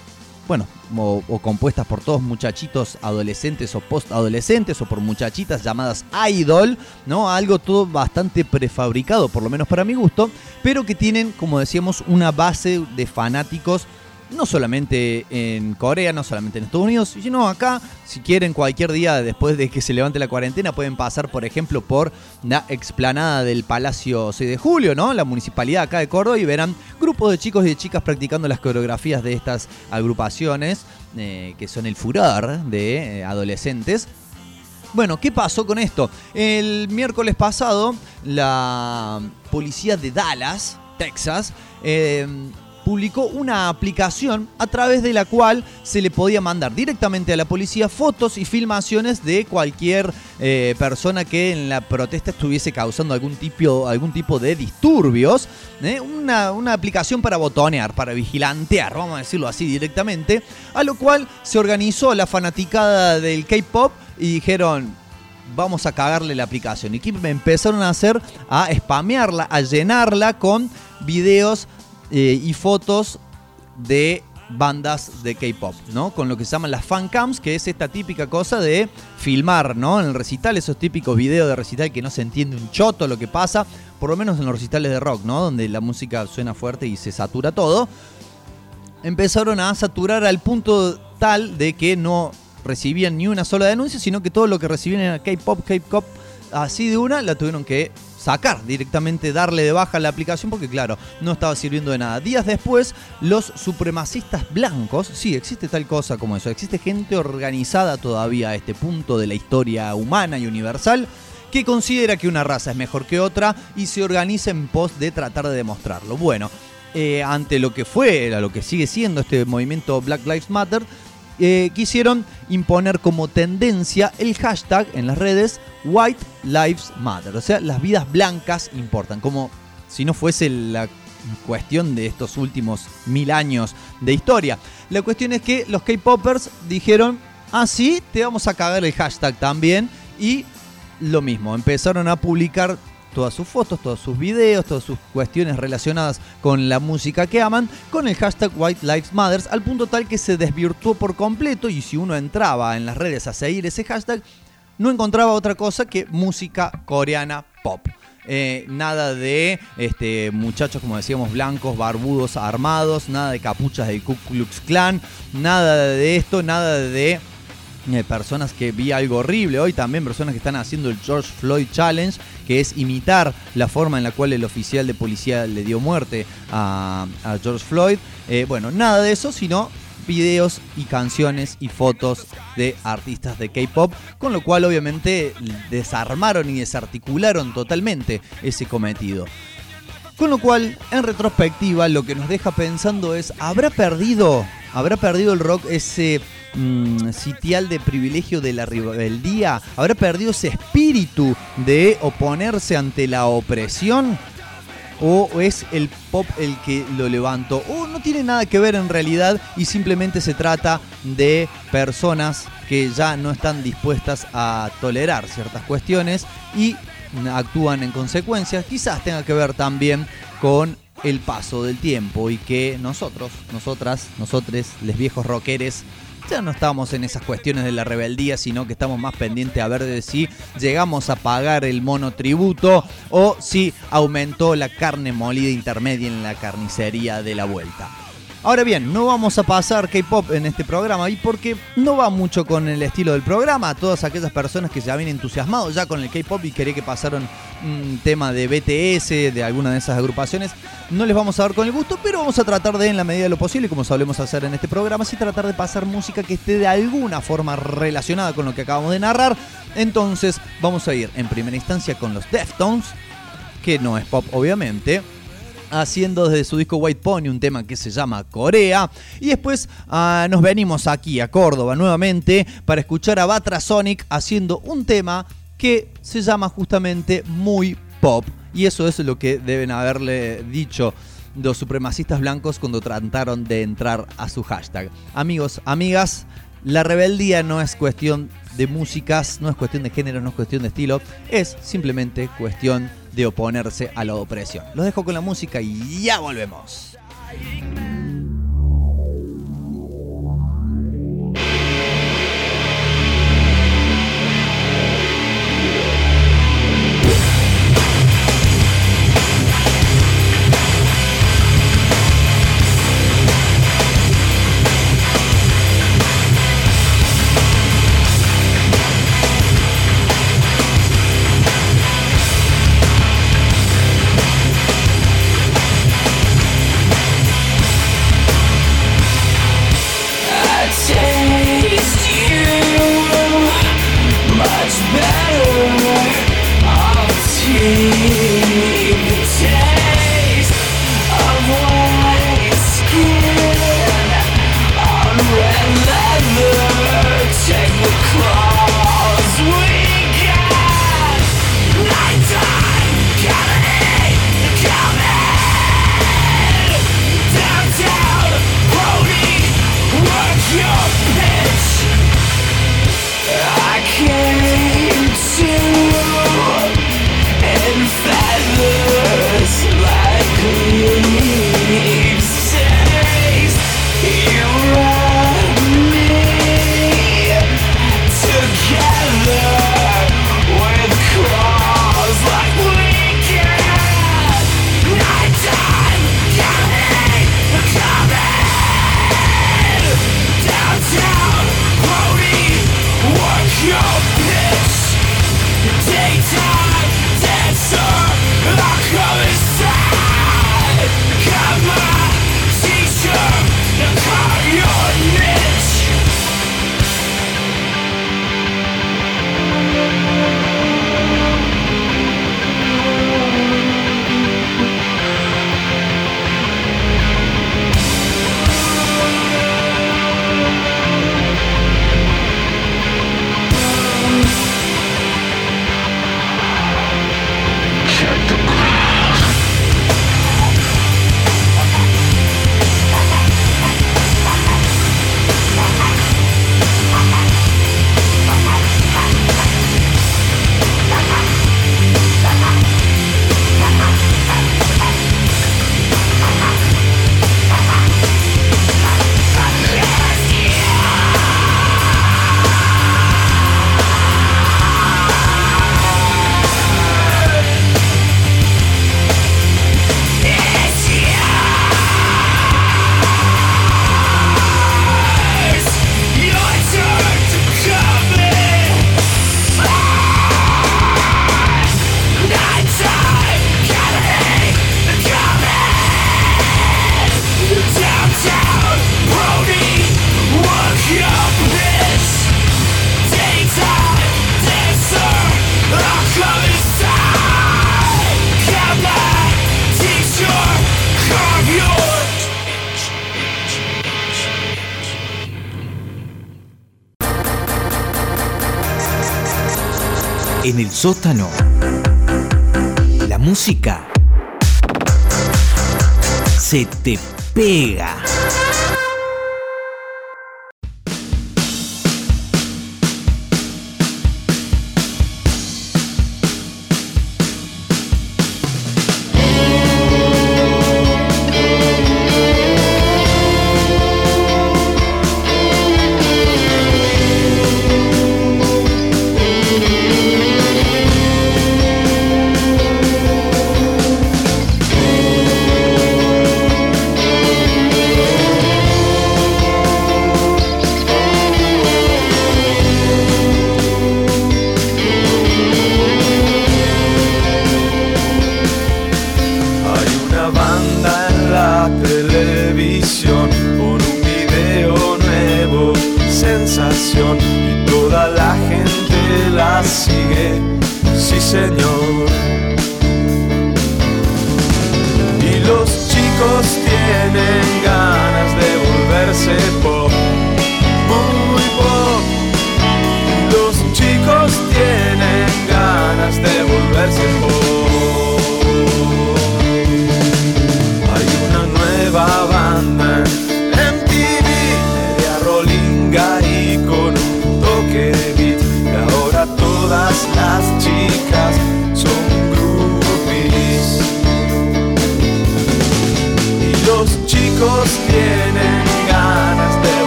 bueno, o, o compuestas por todos muchachitos adolescentes o post-adolescentes o por muchachitas llamadas idol, ¿no? Algo todo bastante prefabricado, por lo menos para mi gusto, pero que tienen, como decíamos, una base de fanáticos no solamente en Corea, no solamente en Estados Unidos, sino acá, si quieren cualquier día después de que se levante la cuarentena, pueden pasar, por ejemplo, por la explanada del Palacio 6 de Julio, ¿no? La municipalidad acá de Córdoba y verán grupos de chicos y de chicas practicando las coreografías de estas agrupaciones, eh, que son el furor de eh, adolescentes. Bueno, ¿qué pasó con esto? El miércoles pasado, la policía de Dallas, Texas, eh, publicó una aplicación a través de la cual se le podía mandar directamente a la policía fotos y filmaciones de cualquier eh, persona que en la protesta estuviese causando algún tipo, algún tipo de disturbios. ¿eh? Una, una aplicación para botonear, para vigilantear, vamos a decirlo así directamente. A lo cual se organizó la fanaticada del K-pop y dijeron, vamos a cagarle la aplicación. Y que empezaron a hacer, a spamearla, a llenarla con videos eh, y fotos de bandas de K-pop, ¿no? Con lo que se llaman las fan cams, que es esta típica cosa de filmar, ¿no? En el recital, esos típicos videos de recital que no se entiende un choto lo que pasa, por lo menos en los recitales de rock, ¿no? Donde la música suena fuerte y se satura todo. Empezaron a saturar al punto tal de que no recibían ni una sola denuncia, sino que todo lo que recibían era K-pop, K-pop, así de una, la tuvieron que sacar directamente, darle de baja la aplicación porque claro, no estaba sirviendo de nada. Días después, los supremacistas blancos, sí, existe tal cosa como eso, existe gente organizada todavía a este punto de la historia humana y universal que considera que una raza es mejor que otra y se organiza en pos de tratar de demostrarlo. Bueno, eh, ante lo que fue, lo que sigue siendo este movimiento Black Lives Matter, eh, quisieron imponer como tendencia el hashtag en las redes White Lives Matter. O sea, las vidas blancas importan. Como si no fuese la cuestión de estos últimos mil años de historia. La cuestión es que los K-Poppers dijeron, ah, sí, te vamos a cagar el hashtag también. Y lo mismo, empezaron a publicar todas sus fotos, todos sus videos, todas sus cuestiones relacionadas con la música que aman, con el hashtag White Lives Matters, al punto tal que se desvirtuó por completo y si uno entraba en las redes a seguir ese hashtag, no encontraba otra cosa que música coreana pop. Eh, nada de este, muchachos, como decíamos, blancos, barbudos, armados, nada de capuchas del Ku Klux Klan, nada de esto, nada de personas que vi algo horrible hoy también, personas que están haciendo el George Floyd Challenge, que es imitar la forma en la cual el oficial de policía le dio muerte a, a George Floyd. Eh, bueno, nada de eso, sino videos y canciones y fotos de artistas de K-pop, con lo cual obviamente desarmaron y desarticularon totalmente ese cometido. Con lo cual, en retrospectiva, lo que nos deja pensando es, ¿habrá perdido, habrá perdido el rock ese mm, sitial de privilegio de la rebeldía? ¿Habrá perdido ese espíritu de oponerse ante la opresión? ¿O es el pop el que lo levantó? ¿O no tiene nada que ver en realidad y simplemente se trata de personas que ya no están dispuestas a tolerar ciertas cuestiones y actúan en consecuencia? Quizás tenga que ver también con el paso del tiempo y que nosotros, nosotras, nosotres, les viejos rockeres, ya no estamos en esas cuestiones de la rebeldía, sino que estamos más pendientes a ver de si llegamos a pagar el monotributo o si aumentó la carne molida intermedia en la carnicería de la vuelta. Ahora bien, no vamos a pasar K-pop en este programa y porque no va mucho con el estilo del programa. Todas aquellas personas que se habían entusiasmado ya con el K-pop y quería que pasaron un tema de BTS, de alguna de esas agrupaciones, no les vamos a dar con el gusto, pero vamos a tratar de, en la medida de lo posible, como solemos hacer en este programa, sí tratar de pasar música que esté de alguna forma relacionada con lo que acabamos de narrar. Entonces, vamos a ir en primera instancia con los Deftones, que no es pop, obviamente haciendo desde su disco White Pony un tema que se llama Corea. Y después ah, nos venimos aquí a Córdoba nuevamente para escuchar a Batra Sonic haciendo un tema que se llama justamente Muy Pop. Y eso es lo que deben haberle dicho los supremacistas blancos cuando trataron de entrar a su hashtag. Amigos, amigas, la rebeldía no es cuestión de músicas, no es cuestión de género, no es cuestión de estilo, es simplemente cuestión de oponerse a la opresión. Los dejo con la música y ya volvemos. Sótano. La música se te pega.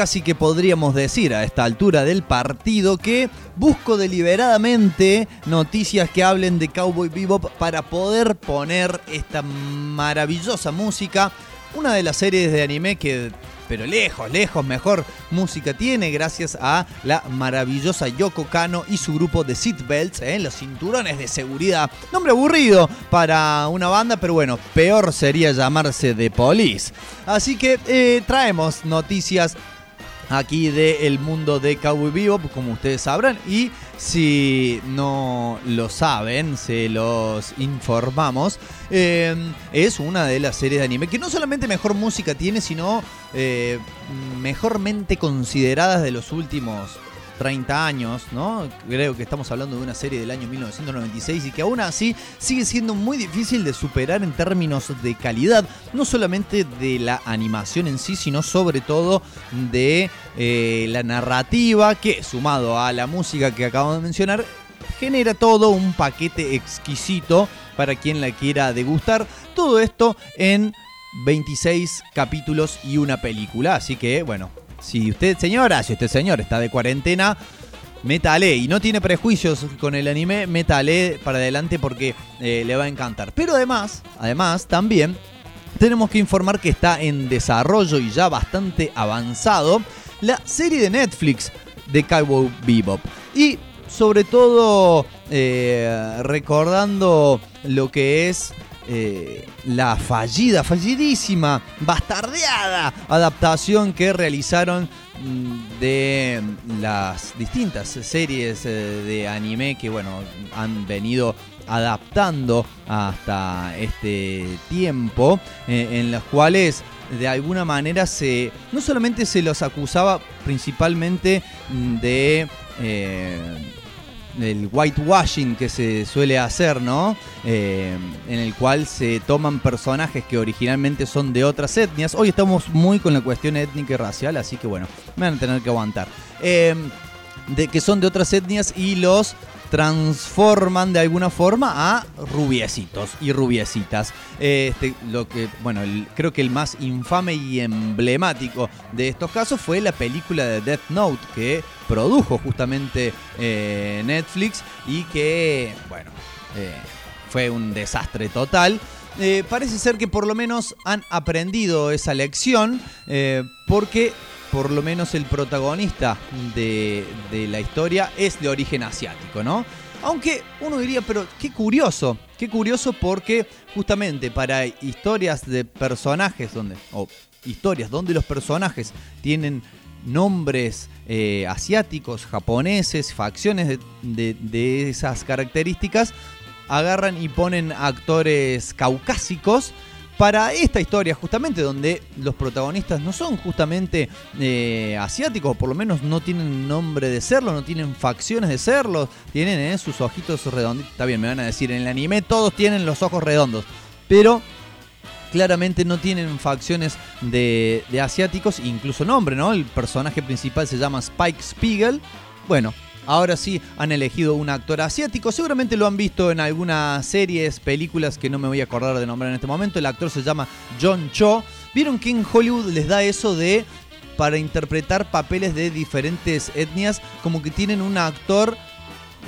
Casi que podríamos decir a esta altura del partido que busco deliberadamente noticias que hablen de Cowboy Bebop para poder poner esta maravillosa música. Una de las series de anime que, pero lejos, lejos, mejor música tiene gracias a la maravillosa Yoko Kano y su grupo de Seatbelts, ¿eh? los cinturones de seguridad. Nombre aburrido para una banda, pero bueno, peor sería llamarse The Police. Así que eh, traemos noticias aquí del mundo de Cowboy Bebop, como ustedes sabrán. Y si no lo saben, se los informamos. eh, es una de las series de anime que no solamente mejor música tiene, sino eh, mejormente consideradas de los últimos 30 años, ¿no? Creo que estamos hablando de una serie del año 1996 y que aún así sigue siendo muy difícil de superar en términos de calidad, no solamente de la animación en sí, sino sobre todo de eh, la narrativa que, sumado a la música que acabamos de mencionar, genera todo un paquete exquisito para quien la quiera degustar. Todo esto en 26 capítulos y una película. Así que, bueno, si usted, señora, si usted, señor, está de cuarentena, métale y no tiene prejuicios con el anime, métale para adelante porque eh, le va a encantar. Pero además, además, también tenemos que informar que está en desarrollo y ya bastante avanzado la serie de Netflix de Cowboy Bebop. Y sobre todo eh, recordando lo que es eh, la fallida, fallidísima, bastardeada adaptación que realizaron mm, de las distintas series eh, de anime que bueno han venido adaptando hasta este tiempo eh, en las cuales de alguna manera se no solamente se los acusaba principalmente de el whitewashing que se suele hacer, ¿no? Eh, en el cual se toman personajes que originalmente son de otras etnias. Hoy estamos muy con la cuestión étnica y racial, así que bueno, me van a tener que aguantar. Eh, de que son de otras etnias y los transforman de alguna forma a rubiecitos y rubiecitas. Este, lo que, bueno, creo que el más infame y emblemático de estos casos fue la película de Death Note que produjo justamente eh, Netflix y que, bueno, eh, fue un desastre total. Eh, parece ser que por lo menos han aprendido esa lección eh, porque por lo menos el protagonista de, de la historia es de origen asiático, ¿no? Aunque uno diría, pero qué curioso, qué curioso porque justamente para historias de personajes donde, o historias donde los personajes tienen nombres eh, asiáticos, japoneses, facciones de, de- de esas características, agarran y ponen actores caucásicos para esta historia justamente donde los protagonistas no son justamente eh, asiáticos, o por lo menos no tienen nombre de serlo, no tienen facciones de serlo, tienen eh, sus ojitos redonditos. Está bien, me van a decir, en el anime todos tienen los ojos redondos, pero claramente no tienen facciones de, de asiáticos, incluso nombre, ¿no? El personaje principal se llama Spike Spiegel. Bueno, ahora sí han elegido un actor asiático. Seguramente lo han visto en algunas series, películas que no me voy a acordar de nombrar en este momento. El actor se llama John Cho. Vieron que en Hollywood les da eso de para interpretar papeles de diferentes etnias, como que tienen un actor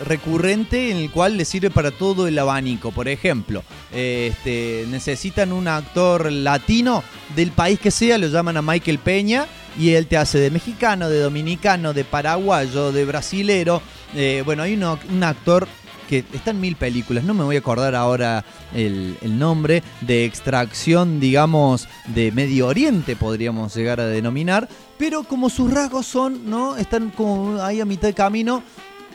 recurrente en el cual les sirve para todo el abanico. Por ejemplo, eh, este, necesitan un actor latino del país que sea, lo llaman a Michael Peña y él te hace de mexicano, de dominicano, de paraguayo, de brasilero. Eh, bueno, hay un actor que está en mil películas, no me voy a acordar ahora el, el nombre, de extracción, digamos, de Medio Oriente, podríamos llegar a denominar, pero como sus rasgos son, ¿no? Están como ahí a mitad de camino,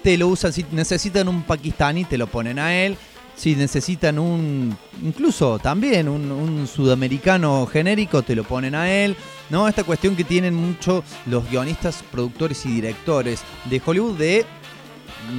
te lo usan, si necesitan un pakistaní, te lo ponen a él. Si necesitan un, incluso también un, un sudamericano genérico, te lo ponen a él. ¿no? Esta cuestión que tienen mucho los guionistas, productores y directores de Hollywood de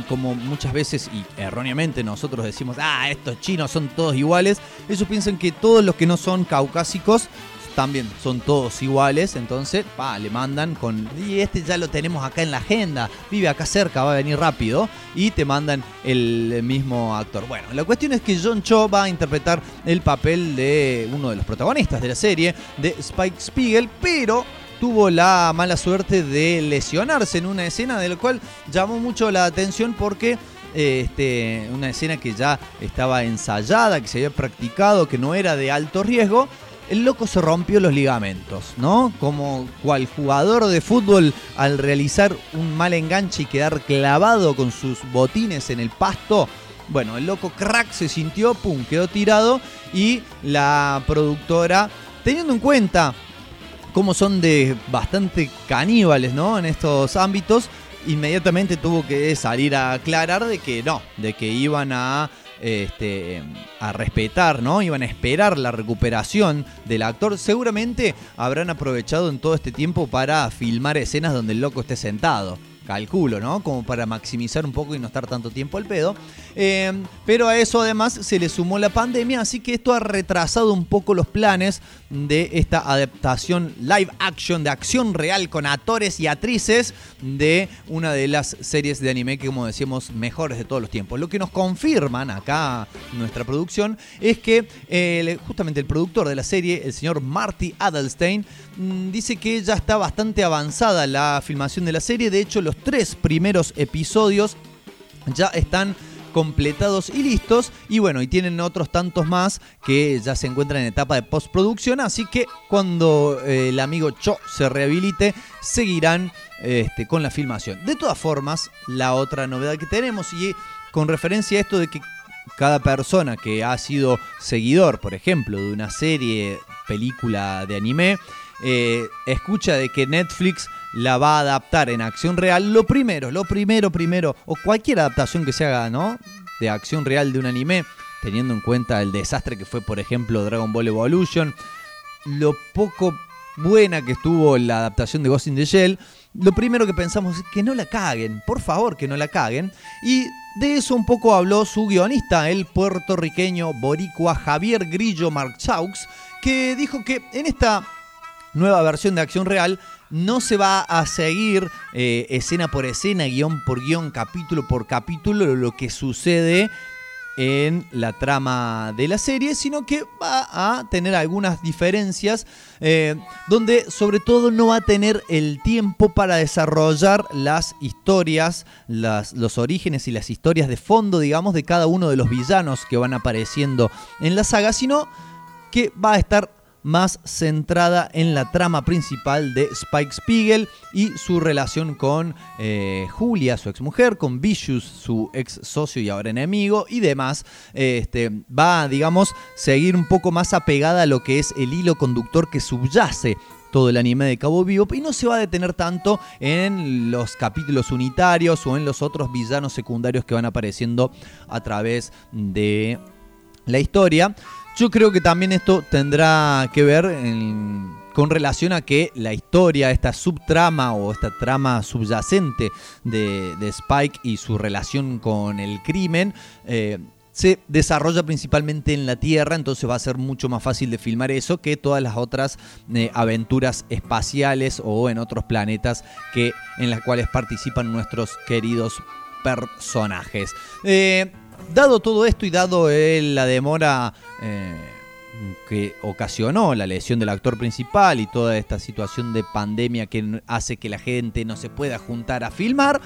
como muchas veces y erróneamente nosotros decimos, ah, estos chinos son todos iguales, ellos piensan que todos los que no son caucásicos también son todos iguales, entonces, pa, le mandan con, y este ya lo tenemos acá en la agenda, vive acá cerca, va a venir rápido, y te mandan el mismo actor. Bueno, la cuestión es que John Cho va a interpretar el papel de uno de los protagonistas de la serie, de Spike Spiegel, pero tuvo la mala suerte de lesionarse en una escena de la cual llamó mucho la atención porque este, una escena que ya estaba ensayada, que se había practicado, que no era de alto riesgo. El loco se rompió los ligamentos, ¿no? Como cual jugador de fútbol al realizar un mal enganche y quedar clavado con sus botines en el pasto. Bueno, el loco crack se sintió, pum, quedó tirado y la productora, teniendo en cuenta como son de bastante caníbales, ¿no? En estos ámbitos, inmediatamente tuvo que salir a aclarar de que no, de que iban a este, a respetar, ¿no? Iban a esperar la recuperación del actor. Seguramente habrán aprovechado en todo este tiempo para filmar escenas donde el loco esté sentado. Calculo, ¿no? Como para maximizar un poco y no estar tanto tiempo al pedo. Eh, pero a eso además se le sumó la pandemia, así que esto ha retrasado un poco los planes de esta adaptación live action, de acción real con actores y actrices de una de las series de anime que, como decíamos, mejores de todos los tiempos. Lo que nos confirman acá nuestra producción es que eh, justamente el productor de la serie, el señor Marty Adelstein, mm, dice que ya está bastante avanzada la filmación de la serie. De hecho, los tres primeros episodios ya están completados y listos. Y bueno, y tienen otros tantos más que ya se encuentran en etapa de postproducción. Así que cuando eh, el amigo Cho se rehabilite, seguirán este, con la filmación. De todas formas, la otra novedad que tenemos, y con referencia a esto de que cada persona que ha sido seguidor, por ejemplo, de una serie, película de anime, eh, escucha de que Netflix la va a adaptar en acción real, lo primero, lo primero, primero, o cualquier adaptación que se haga, ¿no? De acción real de un anime, teniendo en cuenta el desastre que fue, por ejemplo, Dragon Ball Evolution, lo poco buena que estuvo la adaptación de Ghost in the Shell, lo primero que pensamos es que no la caguen, por favor que no la caguen. Y de eso un poco habló su guionista, el puertorriqueño boricua Javier Grillo Marchaux, que dijo que en esta nueva versión de Acción Real no se va a seguir eh, escena por escena, guion por guion, capítulo por capítulo, lo que sucede en la trama de la serie, sino que va a tener algunas diferencias eh, donde sobre todo no va a tener el tiempo para desarrollar las historias, los orígenes y las historias de fondo, digamos, de cada uno de los villanos que van apareciendo en la saga, sino que va a estar más centrada en la trama principal de Spike Spiegel y su relación con eh, Julia, su exmujer, con Vicious, su ex socio y ahora enemigo, y demás. Este, va, digamos, seguir un poco más apegada a lo que es el hilo conductor que subyace todo el anime de Cabo Vivo y no se va a detener tanto en los capítulos unitarios o en los otros villanos secundarios que van apareciendo a través de la historia. Yo creo que también esto tendrá que ver con relación a que la historia, esta subtrama o esta trama subyacente de, Spike y su relación con el crimen, eh, se desarrolla principalmente en la Tierra, entonces va a ser mucho más fácil de filmar eso que todas las otras eh, aventuras espaciales o en otros planetas que, en las cuales participan nuestros queridos personajes. Eh, dado todo esto y dado la demora eh, que ocasionó la lesión del actor principal y toda esta situación de pandemia que hace que la gente no se pueda juntar a filmar,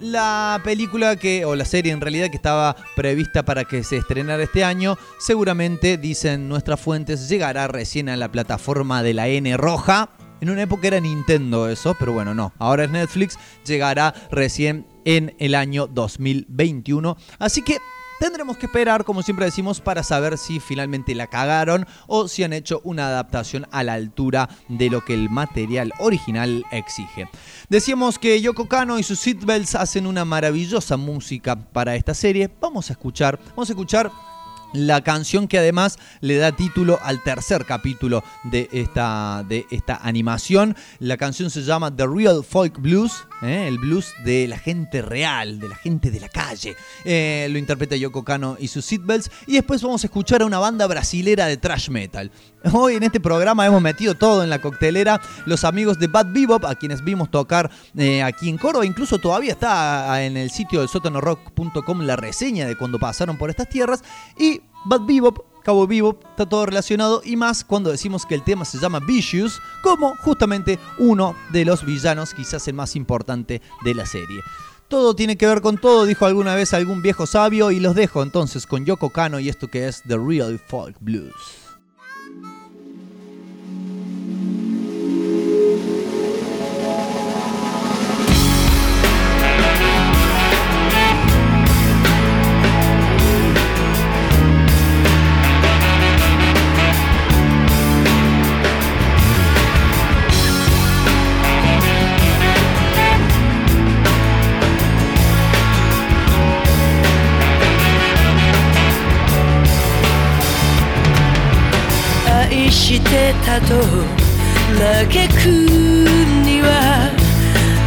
la película que, o la serie en realidad que estaba prevista para que se estrenara este año, seguramente, dicen nuestras fuentes, llegará recién a la plataforma de la N roja. En una época era Nintendo eso, pero bueno, no. Ahora es Netflix, llegará recién en el año 2021. Así que tendremos que esperar, como siempre decimos, para saber si finalmente la cagaron o si han hecho una adaptación a la altura de lo que el material original exige. Decíamos que Yoko Kano y sus Seatbelts hacen una maravillosa música para esta serie. Vamos a escuchar, vamos a escuchar la canción que además le da título al tercer capítulo de esta, de esta animación. La canción se llama The Real Folk Blues, ¿eh? el blues de la gente real, de la gente de la calle. Eh, lo interpreta Yoko Kano y sus Seatbelts. Y después vamos a escuchar a una banda brasilera de thrash metal. Hoy en este programa hemos metido todo en la coctelera. Los amigos de Bad Bebop, a quienes vimos tocar eh, aquí en Córdoba, incluso todavía está ah, en el sitio del sótanorock.com la reseña de cuando pasaron por estas tierras. Y Bad Bebop, Cabo Bebop, está todo relacionado y más cuando decimos que el tema se llama Vicious, como justamente uno de los villanos, quizás el más importante de la serie. Todo tiene que ver con todo, dijo alguna vez algún viejo sabio, y los dejo entonces con Yoko Kano y esto que es The Real Folk Blues. してたと。嘆くには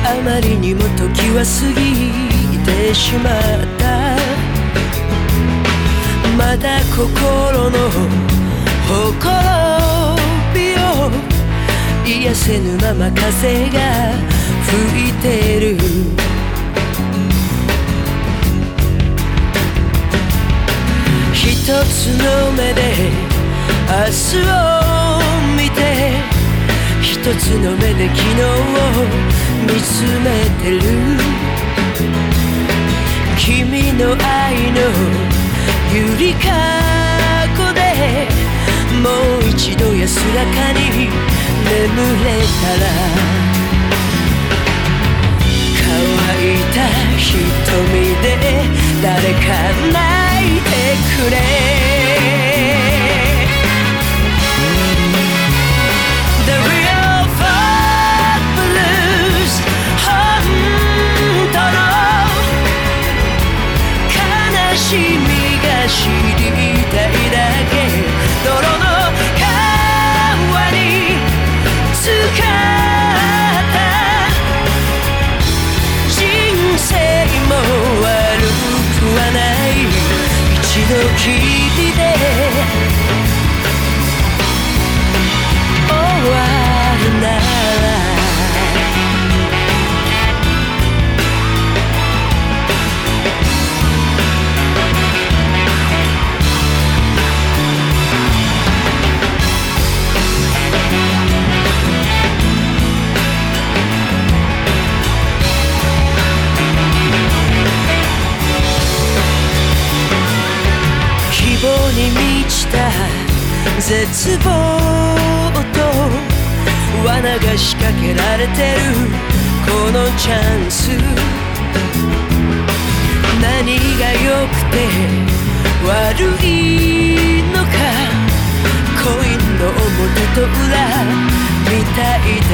あまりにも時は過ぎてしまった。まだ心のほころびを癒せぬまま風が吹いてる。一つの目で明日を見て一つの目で昨日を見つめてる君の愛のゆりかごでもう一度安らかに眠れたら乾いた瞳で誰か泣いてくれ keep た絶望と罠が仕掛けられてるこのチャンス。何が良くて悪いのか。コインの表と裏みたいだ。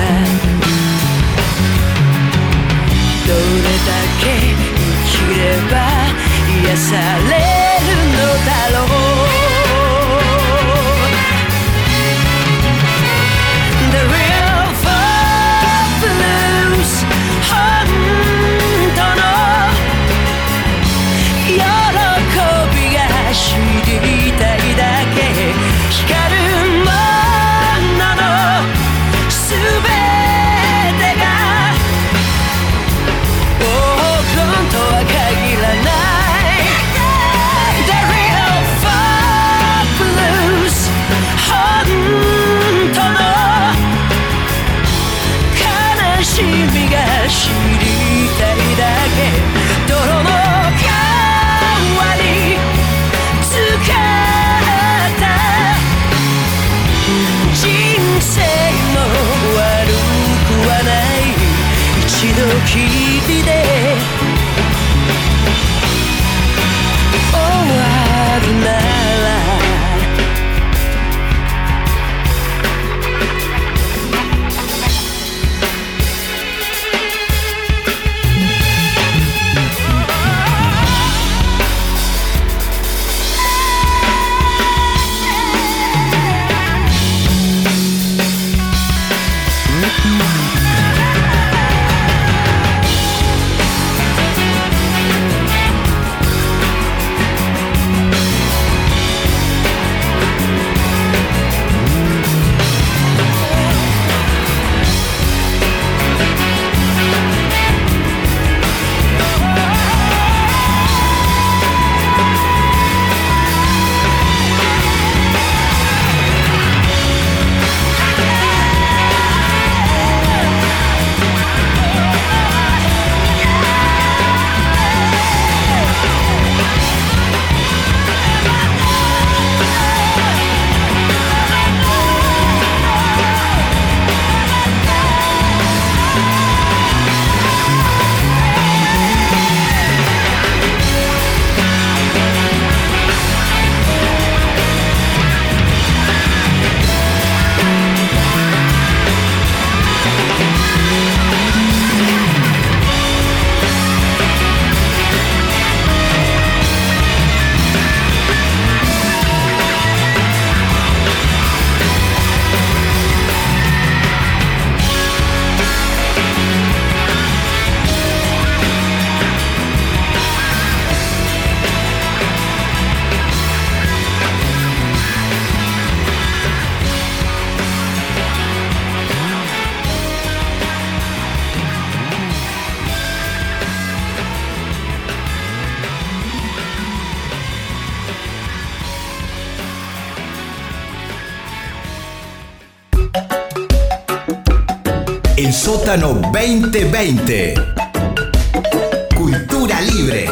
どれだけ生きれば癒されるのだろう。時 El sótano 2020. Cultura libre.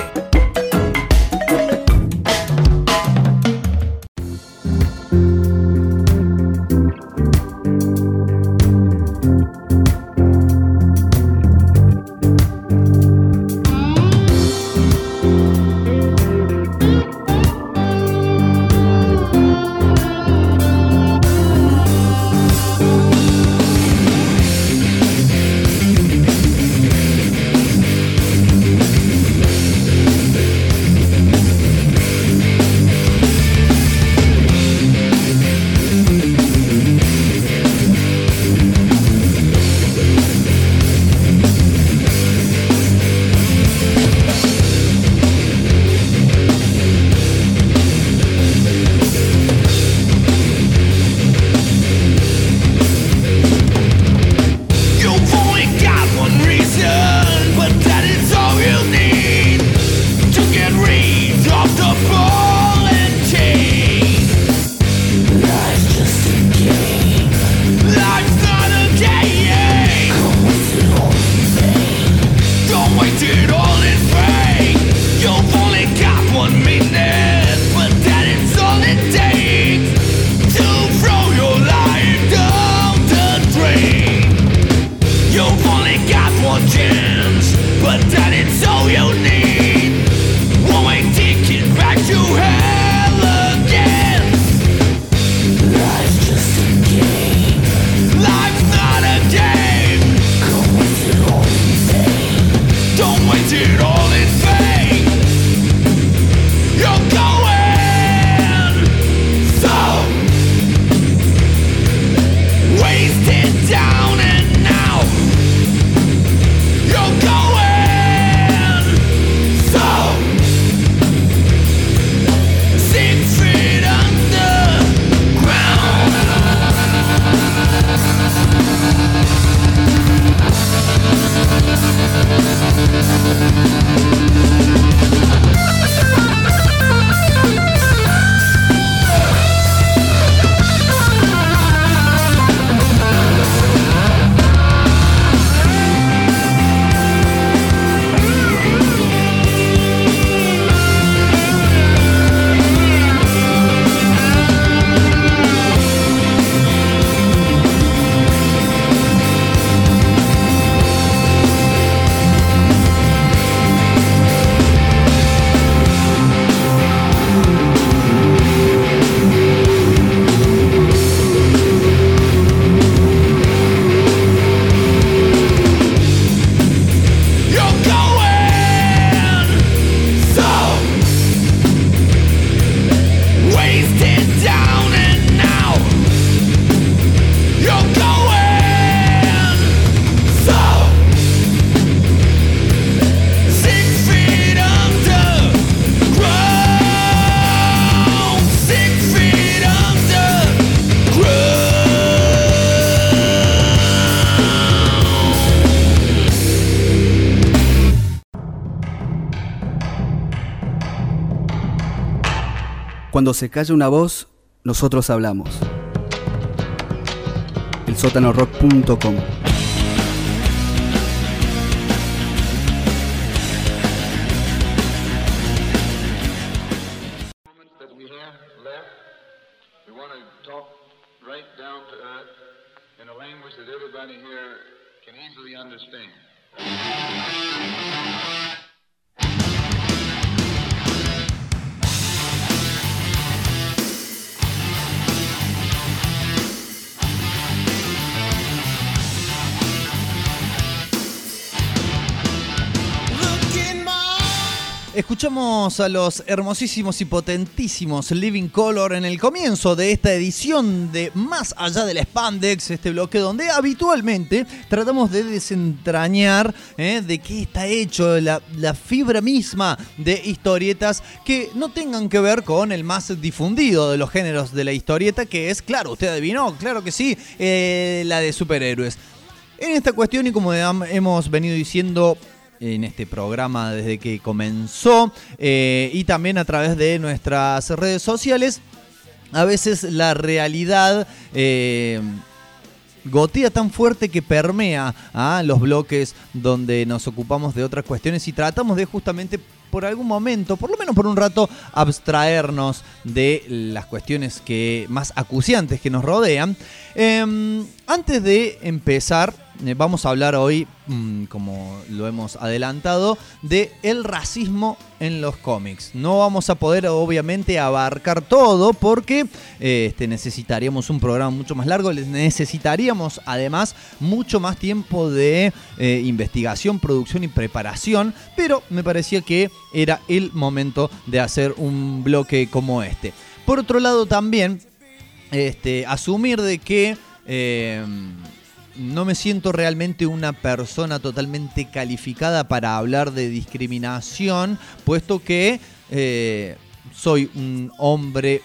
Cuando se calla una voz, nosotros hablamos. A los hermosísimos y potentísimos Living Color en el comienzo de esta edición de Más allá del Spandex, este bloque donde habitualmente tratamos de desentrañar eh, de qué está hecho la, fibra misma de historietas que no tengan que ver con el más difundido de los géneros de la historieta, que es, claro, usted adivinó, claro que sí, eh, la de superhéroes. En esta cuestión, y como hem- hemos venido diciendo en este programa desde que comenzó eh, y también a través de nuestras redes sociales, a veces la realidad eh, gotea tan fuerte que permea a los bloques donde nos ocupamos de otras cuestiones y tratamos de justamente por algún momento, por lo menos por un rato, abstraernos de las cuestiones que más acuciantes que nos rodean. Em, antes de empezar, vamos a hablar hoy, mm, como lo hemos adelantado, de el racismo en los cómics. No vamos a poder, obviamente, abarcar todo porque eh, este, necesitaríamos un programa mucho más largo. Necesitaríamos, además, mucho más tiempo de eh, investigación, producción y preparación. Pero me parecía que era el momento de hacer un bloque como este. Por otro lado, también este, asumir de que eh, no me siento realmente una persona totalmente calificada para hablar de discriminación, puesto que eh, soy un hombre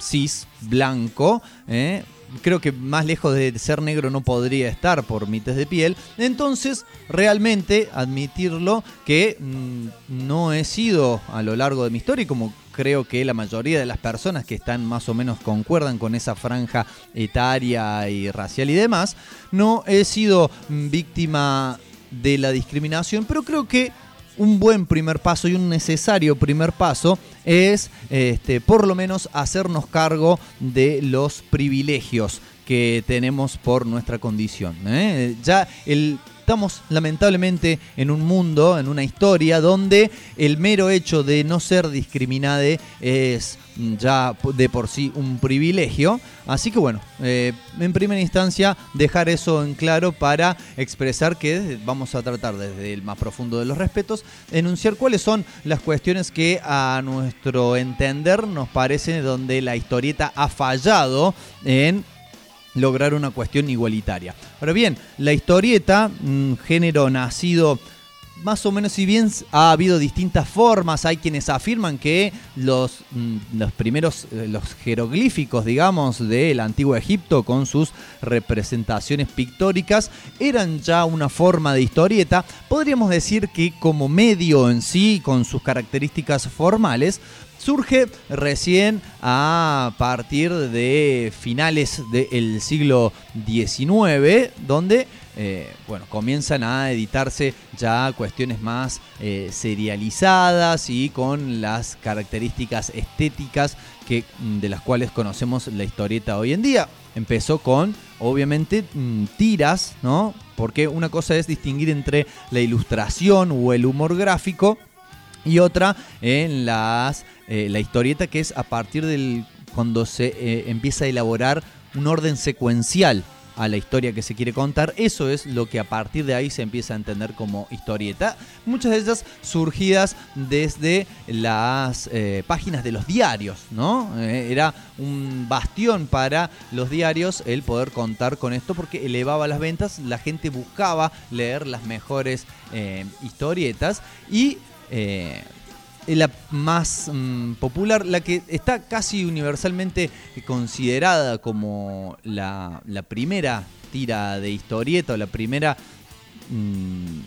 cis blanco. ¿eh? Creo que más lejos de ser negro no podría estar por mi tez de piel. Entonces, realmente admitirlo que mm, no he sido a lo largo de mi historia, como creo que la mayoría de las personas que están más o menos concuerdan con esa franja etaria y racial y demás, no he sido mm, víctima de la discriminación, pero creo que un buen primer paso y un necesario primer paso es este, por lo menos hacernos cargo de los privilegios que tenemos por nuestra condición. ¿eh? Ya el estamos lamentablemente en un mundo, en una historia, donde el mero hecho de no ser discriminade es ya de por sí un privilegio. Así que bueno, eh, en primera instancia dejar eso en claro para expresar que vamos a tratar desde el más profundo de los respetos, enunciar cuáles son las cuestiones que a nuestro entender nos parece donde la historieta ha fallado en lograr una cuestión igualitaria. Ahora bien, la historieta, un género nacido más o menos, si bien ha habido distintas formas, hay quienes afirman que los, mm, los primeros, eh, los jeroglíficos, digamos, del antiguo Egipto con sus representaciones pictóricas eran ya una forma de historieta. Podríamos decir que como medio en sí, con sus características formales, surge recién a partir de finales del siglo XIX, donde eh, bueno, comienzan a editarse ya cuestiones más eh, serializadas y con las características estéticas que, mm, de las cuales conocemos la historieta hoy en día. Empezó con, obviamente, mm, tiras, ¿no? Porque una cosa es distinguir entre la ilustración o el humor gráfico y otra en las, eh, la historieta que es a partir del cuando se eh, empieza a elaborar un orden secuencial a la historia que se quiere contar. Eso es lo que a partir de ahí se empieza a entender como historieta. Muchas de ellas surgidas desde las eh, páginas de los diarios, ¿no? Era un bastión para los diarios el poder contar con esto porque elevaba las ventas, la gente buscaba leer las mejores historietas y la más mm, popular, la que está casi universalmente considerada como la, primera tira de historieta o la primera mm,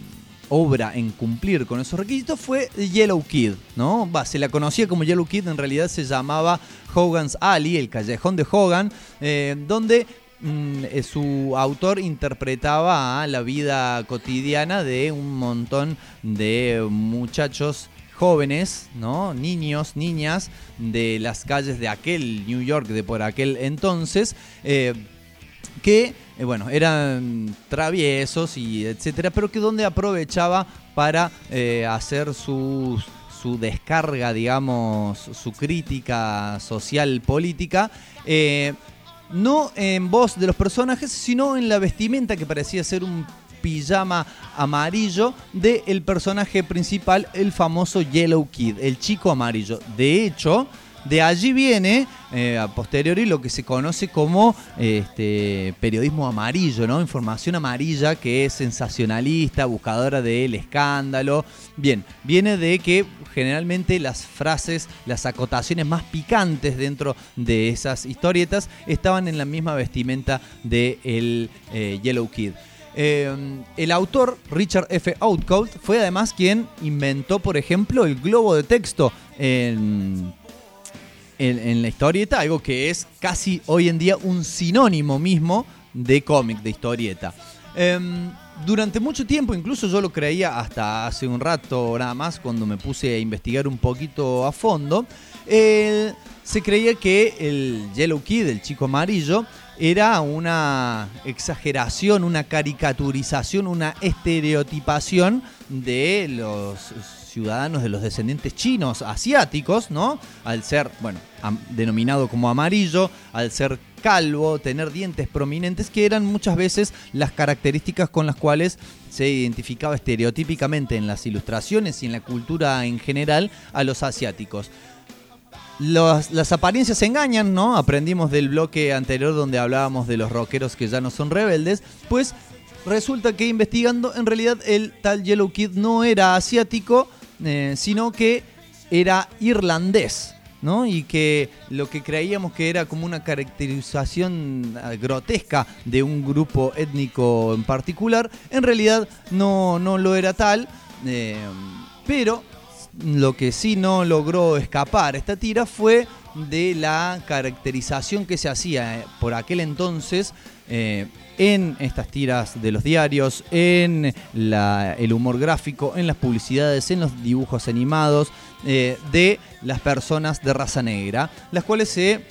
obra en cumplir con esos requisitos fue Yellow Kid, ¿no? Se la conocía como Yellow Kid, en realidad se llamaba Hogan's Alley, el callejón de Hogan, eh, donde mm, eh, su autor interpretaba la vida cotidiana de un montón de muchachos jóvenes, ¿no? Niños, niñas de las calles de aquel New York de por aquel entonces, eh, que, eh, bueno, eran traviesos y etcétera, pero que donde aprovechaba para eh, hacer sus su descarga, digamos, su crítica social política, no en voz de los personajes, sino en la vestimenta que parecía ser un pijama amarillo del personaje principal, el famoso Yellow Kid, el chico amarillo. De hecho, de allí viene eh, a posteriori lo que se conoce como este, periodismo amarillo, ¿no? Información amarilla que es sensacionalista, buscadora del escándalo. Bien, viene de que generalmente las frases, las acotaciones más picantes dentro de esas historietas estaban en la misma vestimenta de el eh, Yellow Kid. Eh, el autor, Richard F. Outcault, fue además quien inventó, por ejemplo, el globo de texto en, en, la historieta, algo que es casi hoy en día un sinónimo mismo de cómic, de historieta. Em, durante mucho tiempo, incluso yo lo creía hasta hace un rato nada más, cuando me puse a investigar un poquito a fondo, se creía que el Yellow Kid, el chico amarillo, era una exageración, una caricaturización, una estereotipación de los ciudadanos, de los descendientes chinos, asiáticos, ¿no? Al ser, bueno, denominado como amarillo, al ser calvo, tener dientes prominentes, que eran muchas veces las características con las cuales se identificaba estereotípicamente en las ilustraciones y en la cultura en general a los asiáticos las apariencias engañan, ¿no? Aprendimos del bloque anterior donde hablábamos de los rockeros que ya no son rebeldes. Pues resulta que investigando, en realidad el tal Yellow Kid no era asiático, eh, sino que era irlandés. ¿no? Y que lo que creíamos que era como una caracterización eh, grotesca de un grupo étnico en particular, en realidad no, no lo era tal, eh, pero lo que sí no logró escapar esta tira fue de la caracterización que se hacía eh, por aquel entonces eh, en estas tiras de los diarios, en el humor gráfico, en las publicidades, en los dibujos animados eh, de las personas de raza negra, las cuales se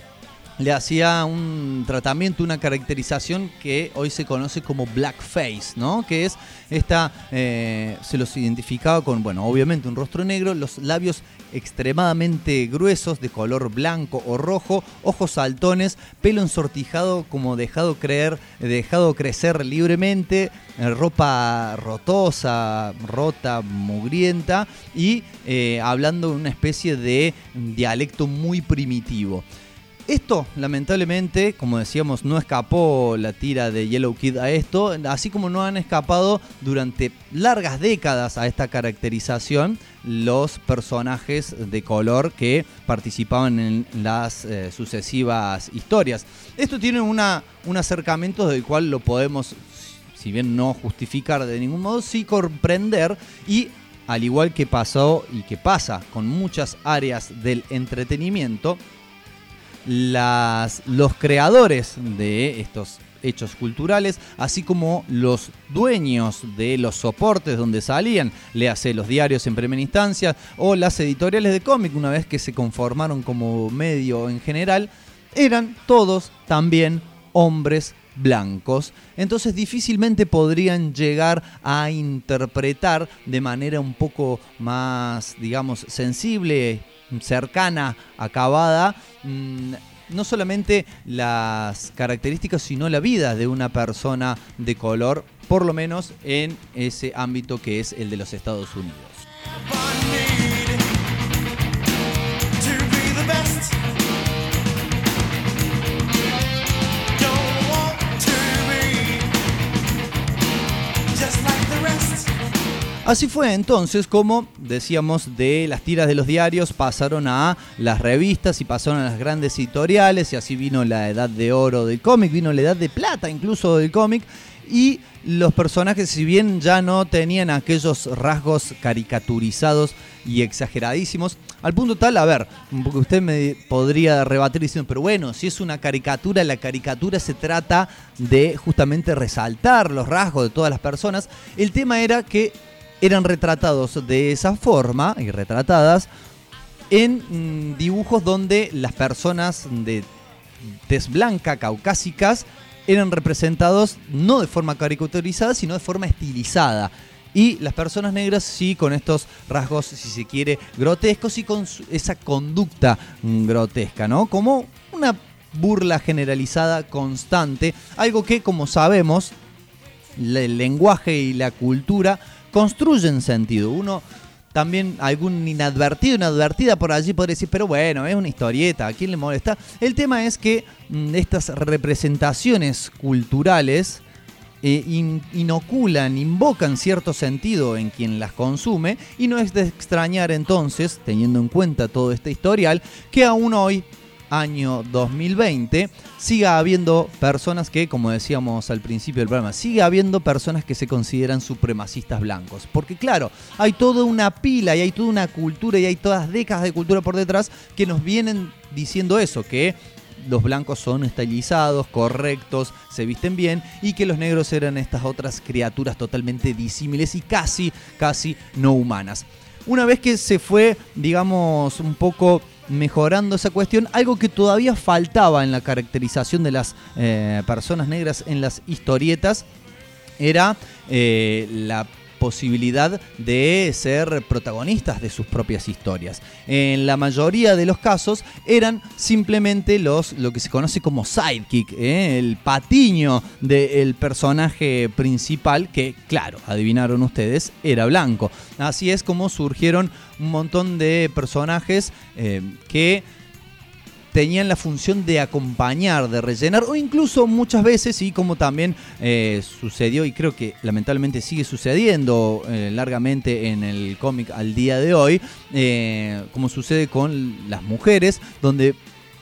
le hacía un tratamiento, una caracterización que hoy se conoce como blackface, ¿no? Que es esta, eh, se los identificaba con, bueno, obviamente un rostro negro, los labios extremadamente gruesos, de color blanco o rojo, ojos saltones, pelo ensortijado como dejado creer, dejado crecer libremente, eh, ropa rotosa, rota, mugrienta y eh, hablando una especie de dialecto muy primitivo. Esto, lamentablemente, como decíamos, no escapó la tira de Yellow Kid a esto, así como no han escapado durante largas décadas a esta caracterización los personajes de color que participaban en las eh, sucesivas historias. Esto tiene un acercamiento del cual lo podemos, si bien no justificar de ningún modo, sí comprender y al igual que pasó y que pasa con muchas áreas del entretenimiento, las, los creadores de estos hechos culturales, así como los dueños de los soportes donde salían, le hace los diarios en primera instancia o las editoriales de cómic una vez que se conformaron como medio en general, eran todos también hombres blancos, entonces difícilmente podrían llegar a interpretar de manera un poco más, digamos, sensible, cercana, acabada, mm, no solamente las características, sino la vida de una persona de color, por lo menos en ese ámbito que es el de los Estados Unidos. Así fue entonces como, decíamos, de las tiras de los diarios pasaron a las revistas y pasaron a las grandes editoriales y así vino la edad de oro del cómic, vino la edad de plata incluso del cómic y los personajes, si bien ya no tenían aquellos rasgos caricaturizados y exageradísimos, al punto tal, a ver, porque usted me podría rebatir diciendo, pero bueno, si es una caricatura, la caricatura se trata de justamente resaltar los rasgos de todas las personas. El tema era que eran retratados de esa forma y retratadas en mm, dibujos donde las personas de tez blanca, caucásicas, eran representados no de forma caricaturizada, sino de forma estilizada. Y las personas negras sí con estos rasgos, si se quiere, grotescos y con esa conducta mm, grotesca, ¿no? Como una burla generalizada constante, algo que como sabemos, el lenguaje y la cultura construyen sentido. Uno también algún inadvertido, inadvertida por allí podría decir, pero bueno, es una historieta, ¿a quién le molesta? El tema es que mm, estas representaciones culturales eh, in- inoculan, invocan cierto sentido en quien las consume y no es de extrañar entonces, teniendo en cuenta todo este historial, que aún hoy año 2020 siga habiendo personas que, como decíamos al principio del programa, sigue habiendo personas que se consideran supremacistas blancos. Porque claro, hay toda una pila y hay toda una cultura y hay todas décadas de cultura por detrás que nos vienen diciendo eso, que los blancos son estilizados, correctos, se visten bien y que los negros eran estas otras criaturas totalmente disímiles y casi, casi no humanas. Una vez que se fue, digamos, un poco mejorando esa cuestión, algo que todavía faltaba en la caracterización de las eh, personas negras en las historietas era eh, la posibilidad de ser protagonistas de sus propias historias. En la mayoría de los casos eran simplemente los lo que se conoce como sidekick, ¿eh? el patiño del personaje principal que, claro, adivinaron ustedes, era blanco. Así es como surgieron un montón de personajes eh, que tenían la función de acompañar, de rellenar, o incluso muchas veces, y como también eh, sucedió, y creo que lamentablemente sigue sucediendo eh, largamente en el cómic al día de hoy, eh, como sucede con las mujeres, donde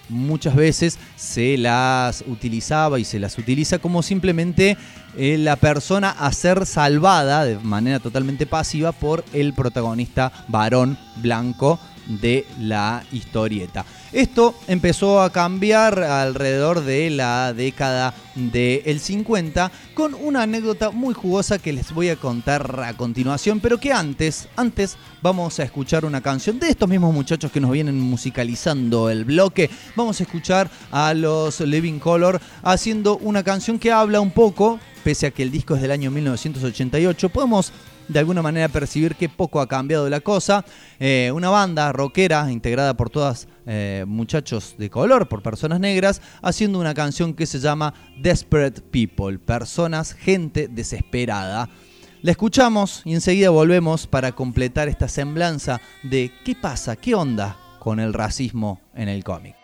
muchas veces se las utilizaba y se las utiliza como simplemente la persona a ser salvada de manera totalmente pasiva por el protagonista varón blanco de la historieta. Esto empezó a cambiar alrededor de la década del 50 con una anécdota muy jugosa que les voy a contar a continuación, pero que antes, antes vamos a escuchar una canción de estos mismos muchachos que nos vienen musicalizando el bloque. Vamos a escuchar a los Living Color haciendo una canción que habla un poco, pese a que el disco es del año 1988, podemos de alguna manera percibir que poco ha cambiado la cosa. Eh, una banda rockera integrada por todas eh, muchachos de color, por personas negras, haciendo una canción que se llama Desperate People, personas, gente desesperada. La escuchamos y enseguida volvemos para completar esta semblanza de qué pasa, qué onda con el racismo en el cómic.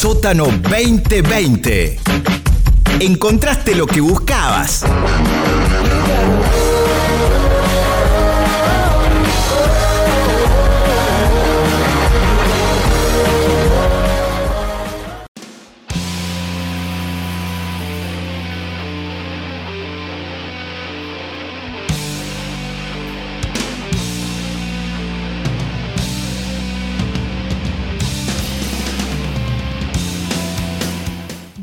Sótano 2020. Encontraste lo que buscabas.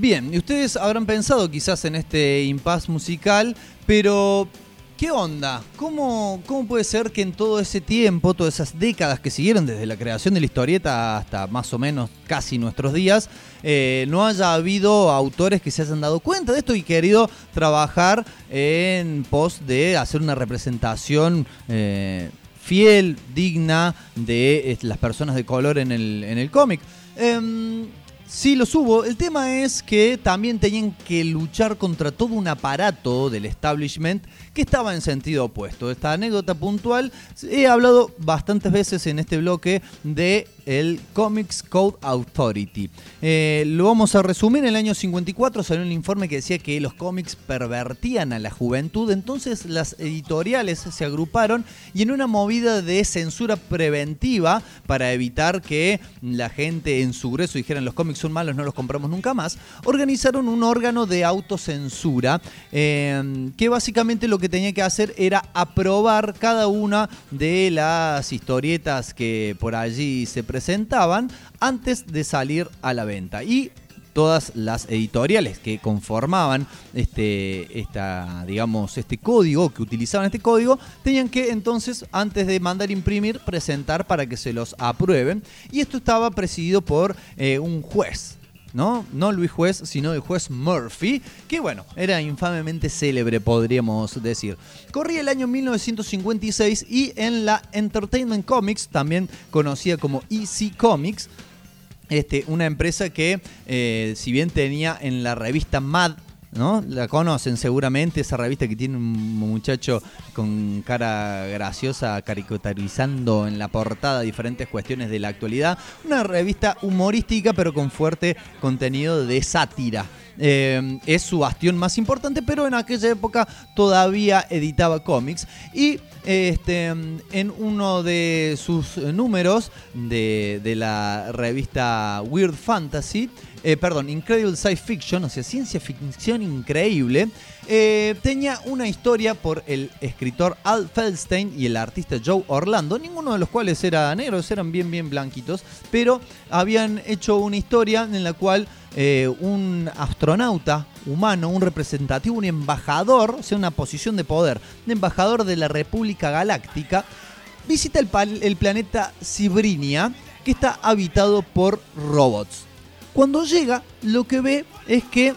Bien, y ustedes habrán pensado quizás en este impasse musical, pero ¿qué onda? ¿Cómo, ¿Cómo puede ser que en todo ese tiempo, todas esas décadas que siguieron desde la creación de la historieta hasta más o menos casi nuestros días, eh, no haya habido autores que se hayan dado cuenta de esto y querido trabajar en pos de hacer una representación eh, fiel, digna de eh, las personas de color en el, en el cómic? Em, Sí, los hubo. El tema es que también tenían que luchar contra todo un aparato del establishment que estaba en sentido opuesto. Esta anécdota puntual, he hablado bastantes veces en este bloque de el Comics Code Authority. Eh, lo vamos a resumir. En el año 54 salió un informe que decía que los cómics pervertían a la juventud. Entonces las editoriales se agruparon y en una movida de censura preventiva para evitar que la gente en su grueso dijeran los cómics son malos, no los compramos nunca más, organizaron un órgano de autocensura eh, que básicamente lo que tenía que hacer era aprobar cada una de las historietas que por allí se presentaban antes de salir a la venta. Y todas las editoriales que conformaban este, esta, digamos, este código, que utilizaban este código, tenían que entonces, antes de mandar imprimir, presentar para que se los aprueben. Y esto estaba presidido por eh, un juez. ¿no? No Luis Juez, sino el juez Murphy, que bueno, era infamemente célebre, podríamos decir. Corría el año 1956 y en la Entertainment Comics, también conocida como EC Comics, este, una empresa que, eh, si bien tenía en la revista Mad, ¿no? La conocen seguramente, esa revista que tiene un muchacho con cara graciosa caricaturizando en la portada diferentes cuestiones de la actualidad. Una revista humorística pero con fuerte contenido de sátira. Eh, es su bastión más importante, pero en aquella época todavía editaba cómics. Y este, en uno de sus números de, de la revista Weird Fantasy, eh, perdón, Incredible Science Fiction, o sea, ciencia ficción increíble, eh, tenía una historia por el escritor Al Feldstein y el artista Joe Orlando, ninguno de los cuales era negros, eran bien, bien blanquitos, pero habían hecho una historia en la cual eh, un astronauta humano, un representativo, un embajador, o sea, una posición de poder, un embajador de la República Galáctica, visita el, planeta Cibrinia, que está habitado por robots. Cuando llega, lo que ve es que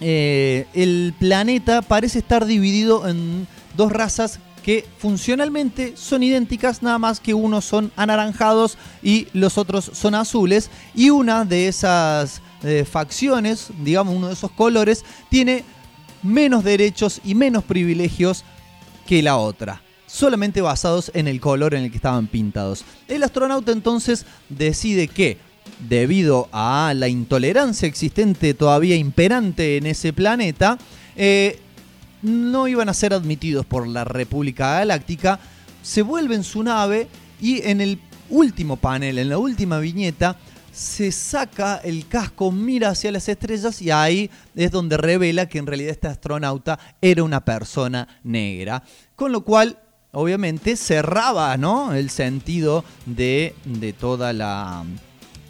eh, el planeta parece estar dividido en dos razas que funcionalmente son idénticas, nada más que unos son anaranjados y los otros son azules. Y una de esas eh, facciones, digamos uno de esos colores, tiene menos derechos y menos privilegios que la otra, solamente basados en el color en el que estaban pintados. El astronauta entonces decide que, debido a la intolerancia existente todavía imperante en ese planeta, eh, no iban a ser admitidos por la República Galáctica, se vuelve en su nave y en el último panel, en la última viñeta, se saca el casco, mira hacia las estrellas y ahí es donde revela que en realidad este astronauta era una persona negra. Con lo cual, obviamente, cerraba ¿no? el sentido de, de toda la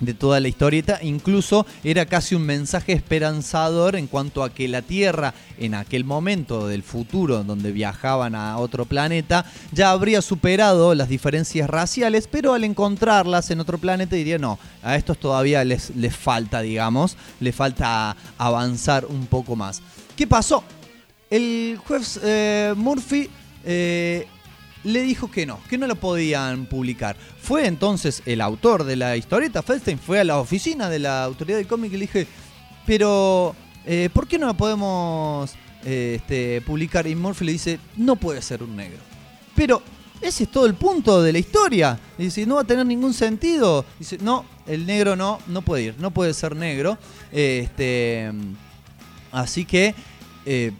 de toda la historieta, incluso era casi un mensaje esperanzador en cuanto a que la Tierra en aquel momento del futuro donde viajaban a otro planeta ya habría superado las diferencias raciales, pero al encontrarlas en otro planeta diría no, a estos todavía les, les falta, digamos, les falta avanzar un poco más. ¿Qué pasó? El juez eh, Murphy eh, le dijo que no, que no lo podían publicar. Fue entonces el autor de la historieta, Feldstein, fue a la oficina de la autoridad del cómic y le dije, pero eh, ¿por qué no la podemos eh, este, publicar? Y Murphy le dice, no puede ser un negro. Pero ese es todo el punto de la historia. Y dice, no va a tener ningún sentido. Dice, no, el negro no, no puede ir, no puede ser negro. Este, así que eh,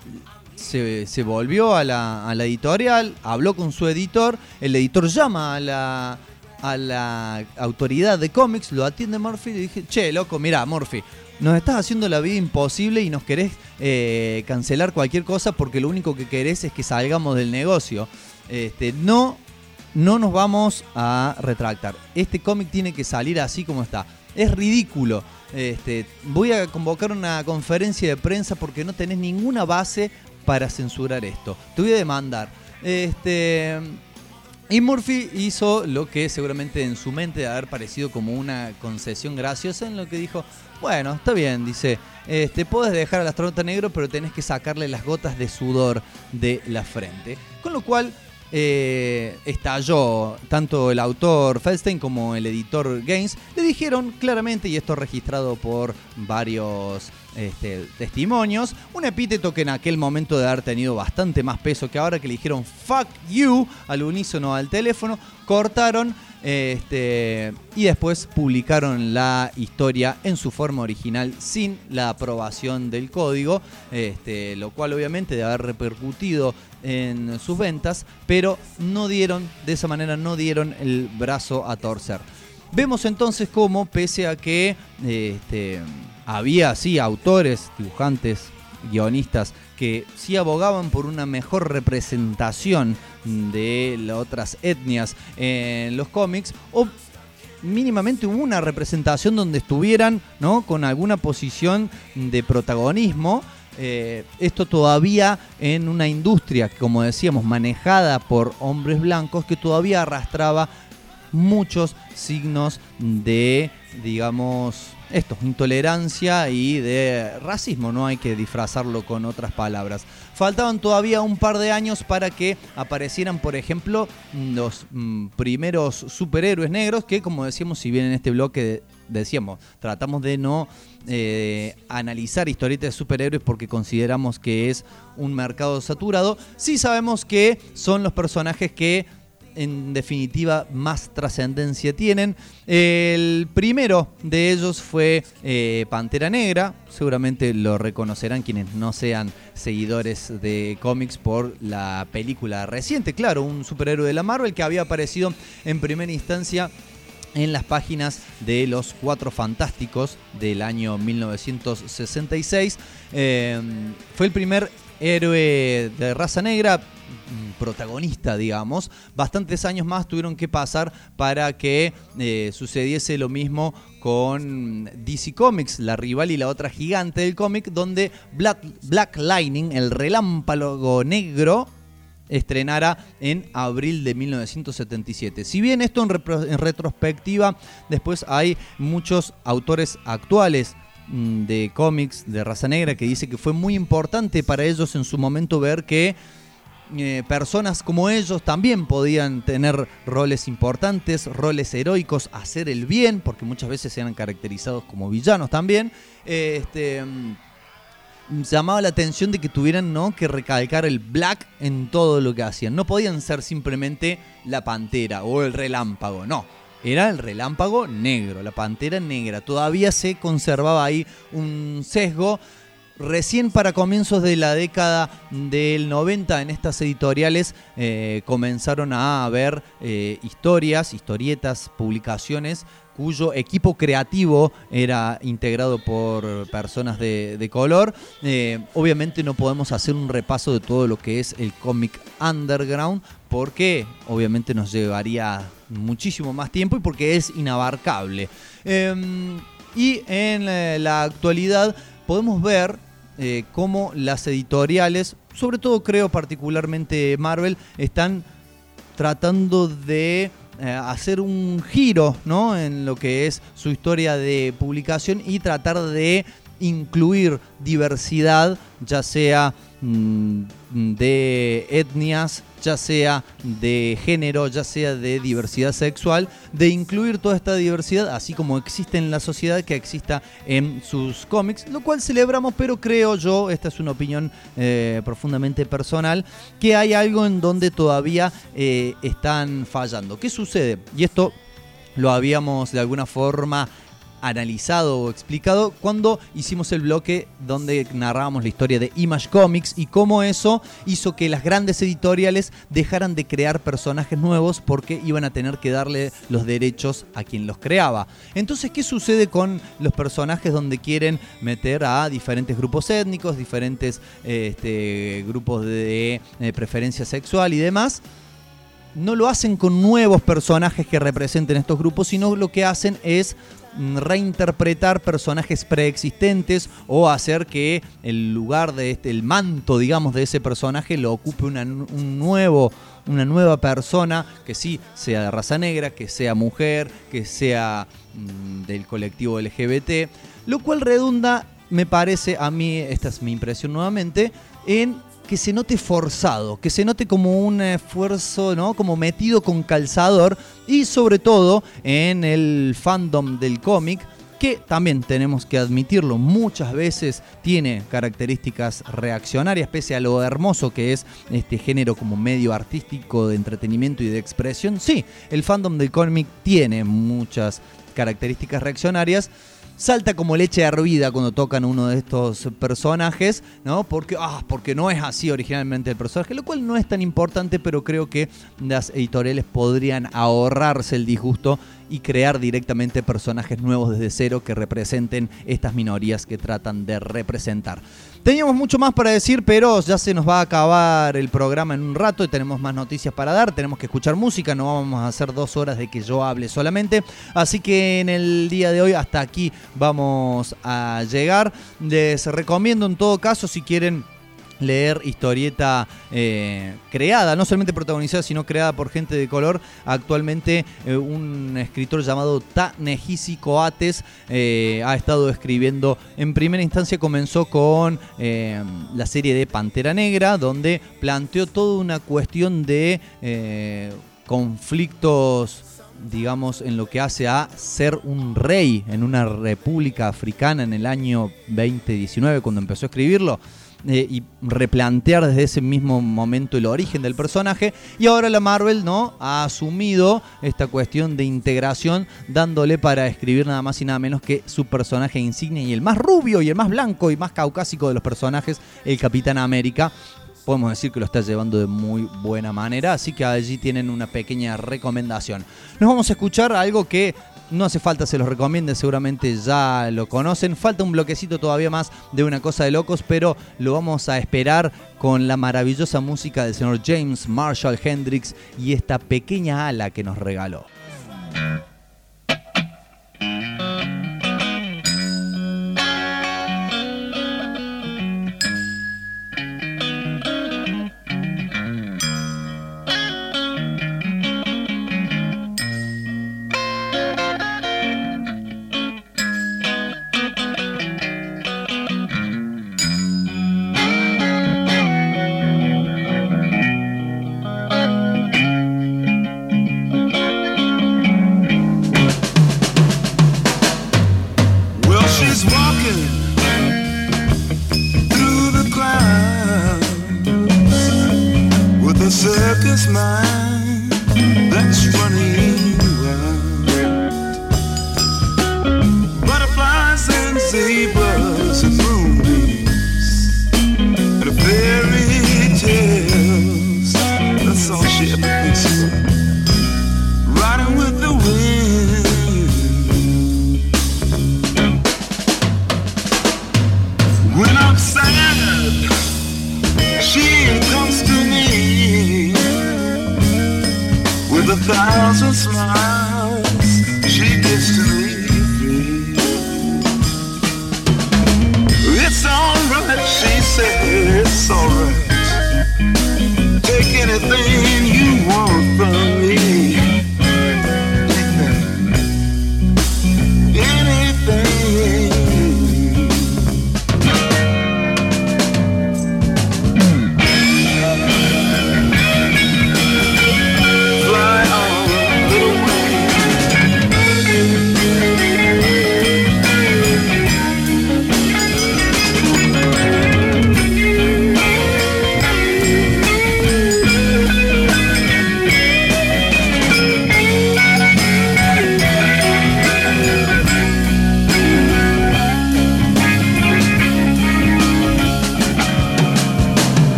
se, volvió a la, editorial, habló con su editor, el editor llama a la, a la autoridad de cómics, lo atiende Murphy y dije, che, loco, mira, Murphy, nos estás haciendo la vida imposible y nos querés eh, cancelar cualquier cosa porque lo único que querés es que salgamos del negocio. Este, no, no nos vamos a retractar. Este cómic tiene que salir así como está. Es ridículo. Este, voy a convocar una conferencia de prensa porque no tenés ninguna base para censurar esto. Te voy a demandar. Este, y Murphy hizo lo que seguramente en su mente de haber parecido como una concesión graciosa en lo que dijo, bueno, está bien, dice, este, puedes dejar al astronauta negro, pero tenés que sacarle las gotas de sudor de la frente. Con lo cual eh, estalló tanto el autor Feldstein como el editor Gaines. Le dijeron claramente, y esto registrado por varios este, testimonios, un epíteto que en aquel momento de haber tenido bastante más peso que ahora, que le dijeron fuck you al unísono al teléfono, cortaron este, y después publicaron la historia en su forma original sin la aprobación del código, este, lo cual obviamente debe haber repercutido en sus ventas, pero no dieron, de esa manera no dieron el brazo a torcer. Vemos entonces cómo, pese a que este, había, sí, autores, dibujantes, guionistas que sí abogaban por una mejor representación de las otras etnias en los cómics, o mínimamente hubo una representación donde estuvieran ¿no? con alguna posición de protagonismo. Eh, esto todavía en una industria, como decíamos, manejada por hombres blancos, que todavía arrastraba muchos signos de, digamos, esto, intolerancia y de racismo, no hay que disfrazarlo con otras palabras. Faltaban todavía un par de años para que aparecieran, por ejemplo, los mm, primeros superhéroes negros, que como decíamos, si bien en este bloque decíamos, tratamos de no eh, analizar historietas de superhéroes porque consideramos que es un mercado saturado, sí sabemos que son los personajes que en definitiva más trascendencia tienen. El primero de ellos fue eh, Pantera Negra, seguramente lo reconocerán quienes no sean seguidores de cómics por la película reciente, claro, un superhéroe de la Marvel que había aparecido en primera instancia en las páginas de los Cuatro Fantásticos del año 1966. Eh, fue el primer héroe de raza negra, protagonista, digamos. Bastantes años más tuvieron que pasar para que eh, sucediese lo mismo con DC Comics, la rival y la otra gigante del cómic, donde Black, Black Lightning, el relámpago negro, estrenara en abril de 1977. Si bien esto en, en retrospectiva, después hay muchos autores actuales mm, de cómics de raza negra que dice que fue muy importante para ellos en su momento ver que eh, personas como ellos también podían tener roles importantes, roles heroicos, hacer el bien, porque muchas veces eran caracterizados como villanos también. Eh, este, mm, llamaba la atención de que tuvieran ¿no? que recalcar el black en todo lo que hacían. No podían ser simplemente la pantera o el relámpago, no. Era el relámpago negro, la pantera negra. Todavía se conservaba ahí un sesgo. Recién para comienzos de la década del 90 en estas editoriales eh, comenzaron a haber eh, historias, historietas, publicaciones cuyo equipo creativo era integrado por personas de, color. Eh, obviamente no podemos hacer un repaso de todo lo que es el cómic underground porque obviamente nos llevaría muchísimo más tiempo y porque es inabarcable. Eh, y en la actualidad podemos ver eh, cómo las editoriales, sobre todo creo particularmente Marvel, están tratando de eh, hacer un giro ¿no? en lo que es su historia de publicación y tratar de incluir diversidad, ya sea mm, de etnias, ya sea de género, ya sea de diversidad sexual, de incluir toda esta diversidad, así como existe en la sociedad, que exista en sus cómics, lo cual celebramos, pero creo yo, esta es una opinión eh, profundamente personal, que hay algo en donde todavía eh, están fallando. ¿Qué sucede? Y esto lo habíamos de alguna forma analizado o explicado cuando hicimos el bloque donde narrábamos la historia de Image Comics y cómo eso hizo que las grandes editoriales dejaran de crear personajes nuevos porque iban a tener que darle los derechos a quien los creaba. Entonces, ¿qué sucede con los personajes donde quieren meter a diferentes grupos étnicos, diferentes este, grupos de eh, preferencia sexual y demás? no lo hacen con nuevos personajes que representen estos grupos, sino lo que hacen es reinterpretar personajes preexistentes o hacer que el lugar de este, el manto, digamos, de ese personaje lo ocupe una, un nuevo, una nueva persona que sí sea de raza negra, que sea mujer, que sea mm, del colectivo LGBT, lo cual redunda, me parece a mí, esta es mi impresión nuevamente, en que se note forzado, que se note como un esfuerzo, ¿no? Como metido con calzador y sobre todo en el fandom del cómic que también tenemos que admitirlo, muchas veces tiene características reaccionarias, pese a lo hermoso que es este género como medio artístico de entretenimiento y de expresión. Sí, el fandom del cómic tiene muchas características reaccionarias, salta como leche hervida cuando tocan uno de estos personajes, ¿no? Porque, ah, porque no es así originalmente el personaje, lo cual no es tan importante, pero creo que las editoriales podrían ahorrarse el disgusto y crear directamente personajes nuevos desde cero que representen estas minorías que tratan de representar. Teníamos mucho más para decir, pero ya se nos va a acabar el programa en un rato y tenemos más noticias para dar. Tenemos que escuchar música, no vamos a hacer dos horas de que yo hable solamente. Así que en el día de hoy hasta aquí vamos a llegar. Les recomiendo en todo caso, si quieren leer historieta eh, creada, no solamente protagonizada, sino creada por gente de color. Actualmente eh, un escritor llamado Ta-Nehisi Coates eh, ha estado escribiendo, en primera instancia comenzó con la serie de Pantera Negra, donde planteó toda una cuestión de conflictos digamos, en lo que hace a ser un rey en una república africana en el año 2019, cuando empezó a escribirlo. Eh, y replantear desde ese mismo momento el origen del personaje. Y ahora la Marvel ¿no? ha asumido esta cuestión de integración, dándole para escribir nada más y nada menos que su personaje insignia y el más rubio y el más blanco y más caucásico de los personajes, el Capitán América podemos decir que lo está llevando de muy buena manera, así que allí tienen una pequeña recomendación. Nos vamos a escuchar algo que no hace falta se los recomiende, seguramente ya lo conocen. Falta un bloquecito todavía más de una cosa de locos, pero lo vamos a esperar con la maravillosa música del señor James Marshall Hendrix y esta pequeña ala que nos regaló.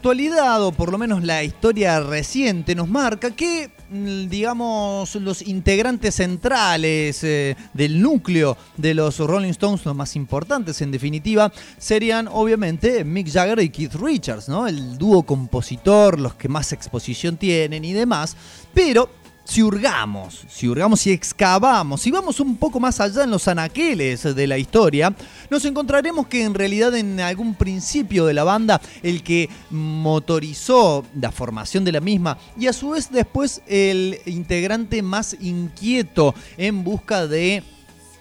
Actualidad, o por lo menos la historia reciente, nos marca que, mm, digamos, los integrantes centrales eh, del núcleo de los Rolling Stones, los más importantes en definitiva, serían obviamente Mick Jagger y Keith Richards, ¿no? El dúo compositor, los que más exposición tienen y demás. Pero si hurgamos, si hurgamos y excavamos, si vamos un poco más allá en los anaqueles de la historia, nos encontraremos que en realidad en algún principio de la banda el que motorizó la formación de la misma y a su vez después el integrante más inquieto en busca de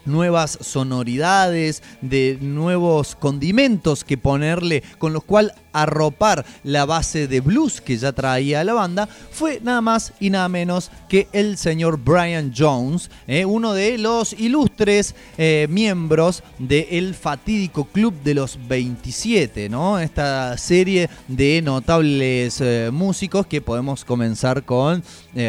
nuevas sonoridades, de nuevos condimentos que ponerle, con los cuales arropar la base de blues que ya traía la banda, fue nada más y nada menos que el señor Brian Jones, eh, uno de los ilustres eh, miembros del fatídico Club de los 27, ¿no? Esta serie de notables eh, músicos que podemos comenzar con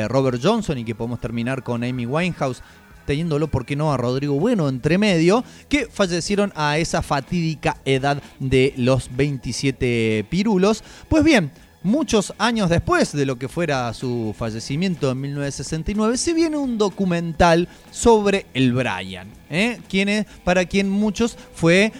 Robert Johnson y que podemos terminar con Amy Winehouse teniéndolo, ¿por qué no?, a Rodrigo Bueno entre medio, que fallecieron a esa fatídica edad de los 27 pirulos. Pues bien, muchos años después de lo que fuera su fallecimiento en 1969, se viene un documental sobre el Brian, ¿eh? Quien es, para quien muchos fue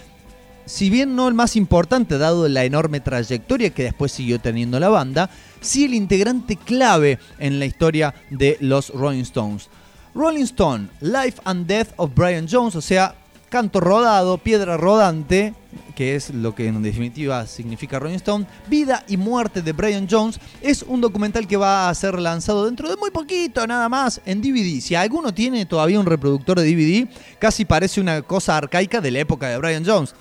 si bien no el más importante dado la enorme trayectoria que después siguió teniendo la banda, sí el integrante clave en la historia de los Rolling Stones. Rolling Stone, Life and Death of Brian Jones, o sea, canto rodado, piedra rodante, que es lo que en definitiva significa Rolling Stone, Vida y Muerte de Brian Jones, es un documental que va a ser lanzado dentro de muy poquito, nada más, en DVD. Si alguno tiene todavía un reproductor de DVD, casi parece una cosa arcaica de la época de Brian Jones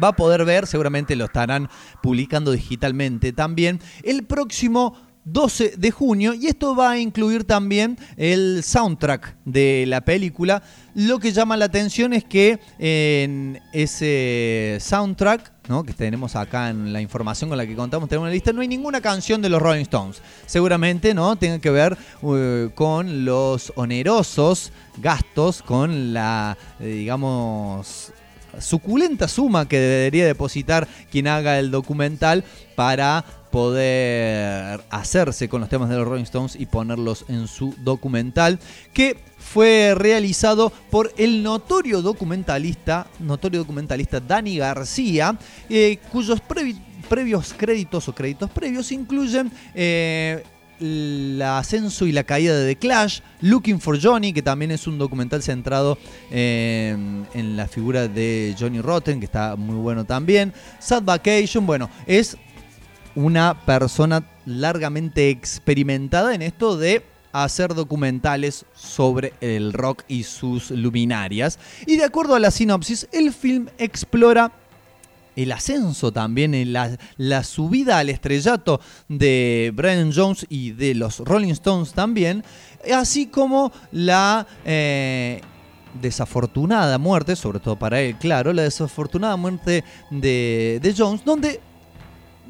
va a poder ver, seguramente lo estarán publicando digitalmente también, el próximo 12 de junio y esto va a incluir también el soundtrack de la película. Lo que llama la atención es que en ese soundtrack, ¿no? que tenemos acá en la información con la que contamos, tenemos una lista, no hay ninguna canción de los Rolling Stones. Seguramente no tenga que ver uh, con los onerosos gastos, con la, eh, digamos, suculenta suma que debería depositar quien haga el documental para poder hacerse con los temas de los Rolling Stones y ponerlos en su documental que fue realizado por el notorio documentalista, notorio documentalista Dani García, eh, cuyos previ- previos créditos o créditos previos incluyen eh, el ascenso y la caída de The Clash, Looking for Johnny, que también es un documental centrado en la figura de Johnny Rotten, que está muy bueno también, Sad Vacation, bueno, es una persona largamente experimentada en esto de hacer documentales sobre el rock y sus luminarias. Y de acuerdo a la sinopsis, el film explora el ascenso también, la, la subida al estrellato de Brian Jones y de los Rolling Stones también, así como la eh, desafortunada muerte, sobre todo para él, claro, la desafortunada muerte de, de Jones, donde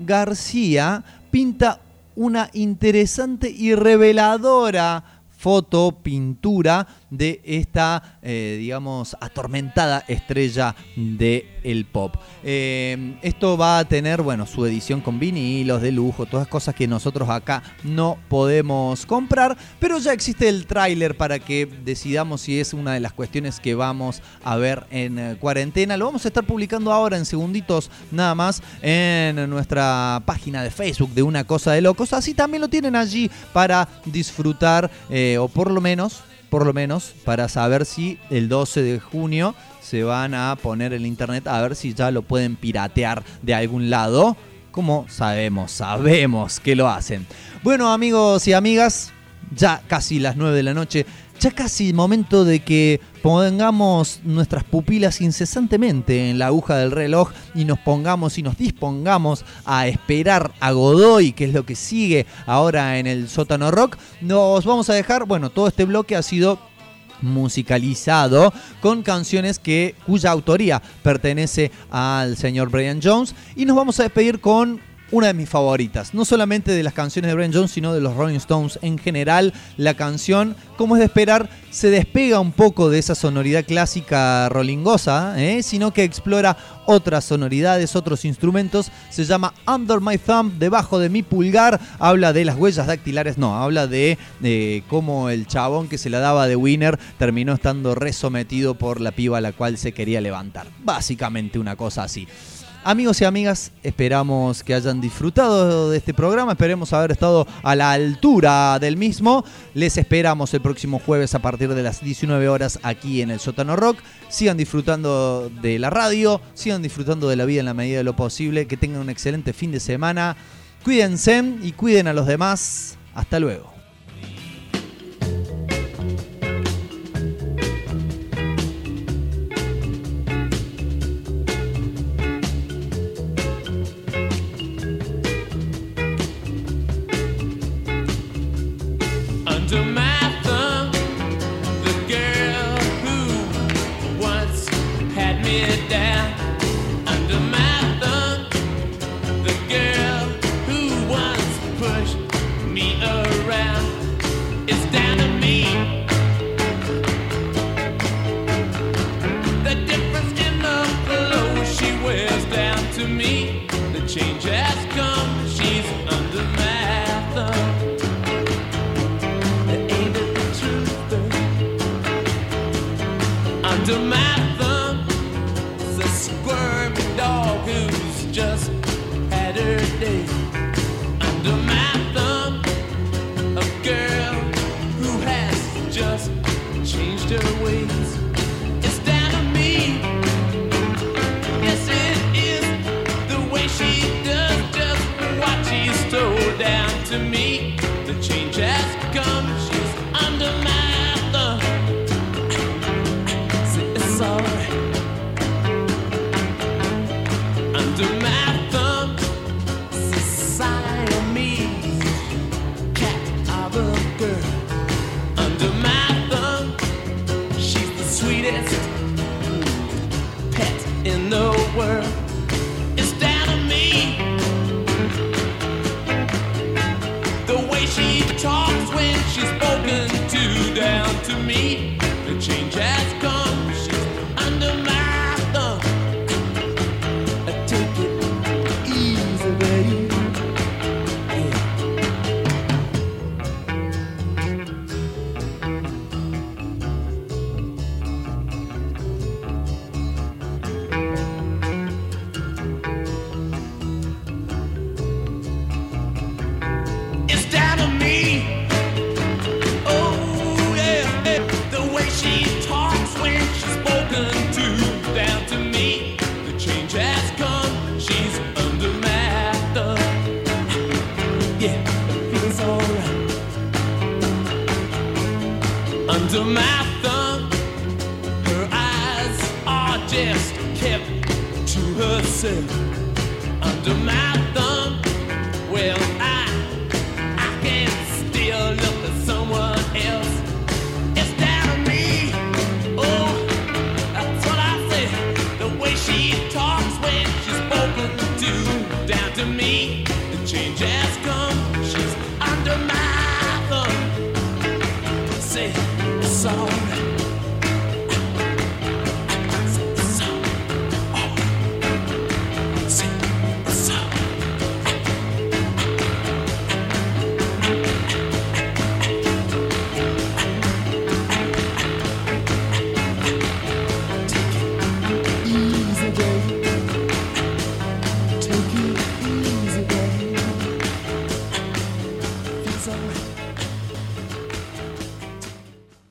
García pinta una interesante y reveladora foto, pintura de esta, eh, digamos, atormentada estrella del el pop. Eh, esto va a tener, bueno, su edición con vinilos de lujo, todas cosas que nosotros acá no podemos comprar, pero ya existe el tráiler para que decidamos si es una de las cuestiones que vamos a ver en eh, cuarentena. Lo vamos a estar publicando ahora en segunditos nada más en nuestra página de Facebook de Una Cosa de Locos. Así también lo tienen allí para disfrutar o por lo menos, por lo menos para saber si el 12 de junio se van a poner en internet a ver si ya lo pueden piratear de algún lado. Como sabemos, sabemos que lo hacen. Bueno amigos y amigas, ya casi las 9 de la noche, ya casi momento de que pongamos nuestras pupilas incesantemente en la aguja del reloj y nos pongamos y nos dispongamos a esperar a Godoy, que es lo que sigue ahora en el sótano rock. Nos vamos a dejar, bueno, todo este bloque ha sido musicalizado con canciones que cuya autoría pertenece al señor Brian Jones y nos vamos a despedir con una de mis favoritas, no solamente de las canciones de Brian Jones, sino de los Rolling Stones en general. La canción, como es de esperar, se despega un poco de esa sonoridad clásica rollingosa, ¿eh? sino que explora otras sonoridades, otros instrumentos. Se llama Under My Thumb, debajo de mi pulgar. Habla de las huellas dactilares, no, habla de, de cómo el chabón que se la daba de Winner terminó estando resometido por la piba a la cual se quería levantar. Básicamente una cosa así. Amigos y amigas, esperamos que hayan disfrutado de este programa, esperemos haber estado a la altura del mismo. Les esperamos el próximo jueves a partir de las 19 horas aquí en el Sótano Rock. Sigan disfrutando de la radio, sigan disfrutando de la vida en la medida de lo posible, que tengan un excelente fin de semana. Cuídense y cuiden a los demás. Hasta luego.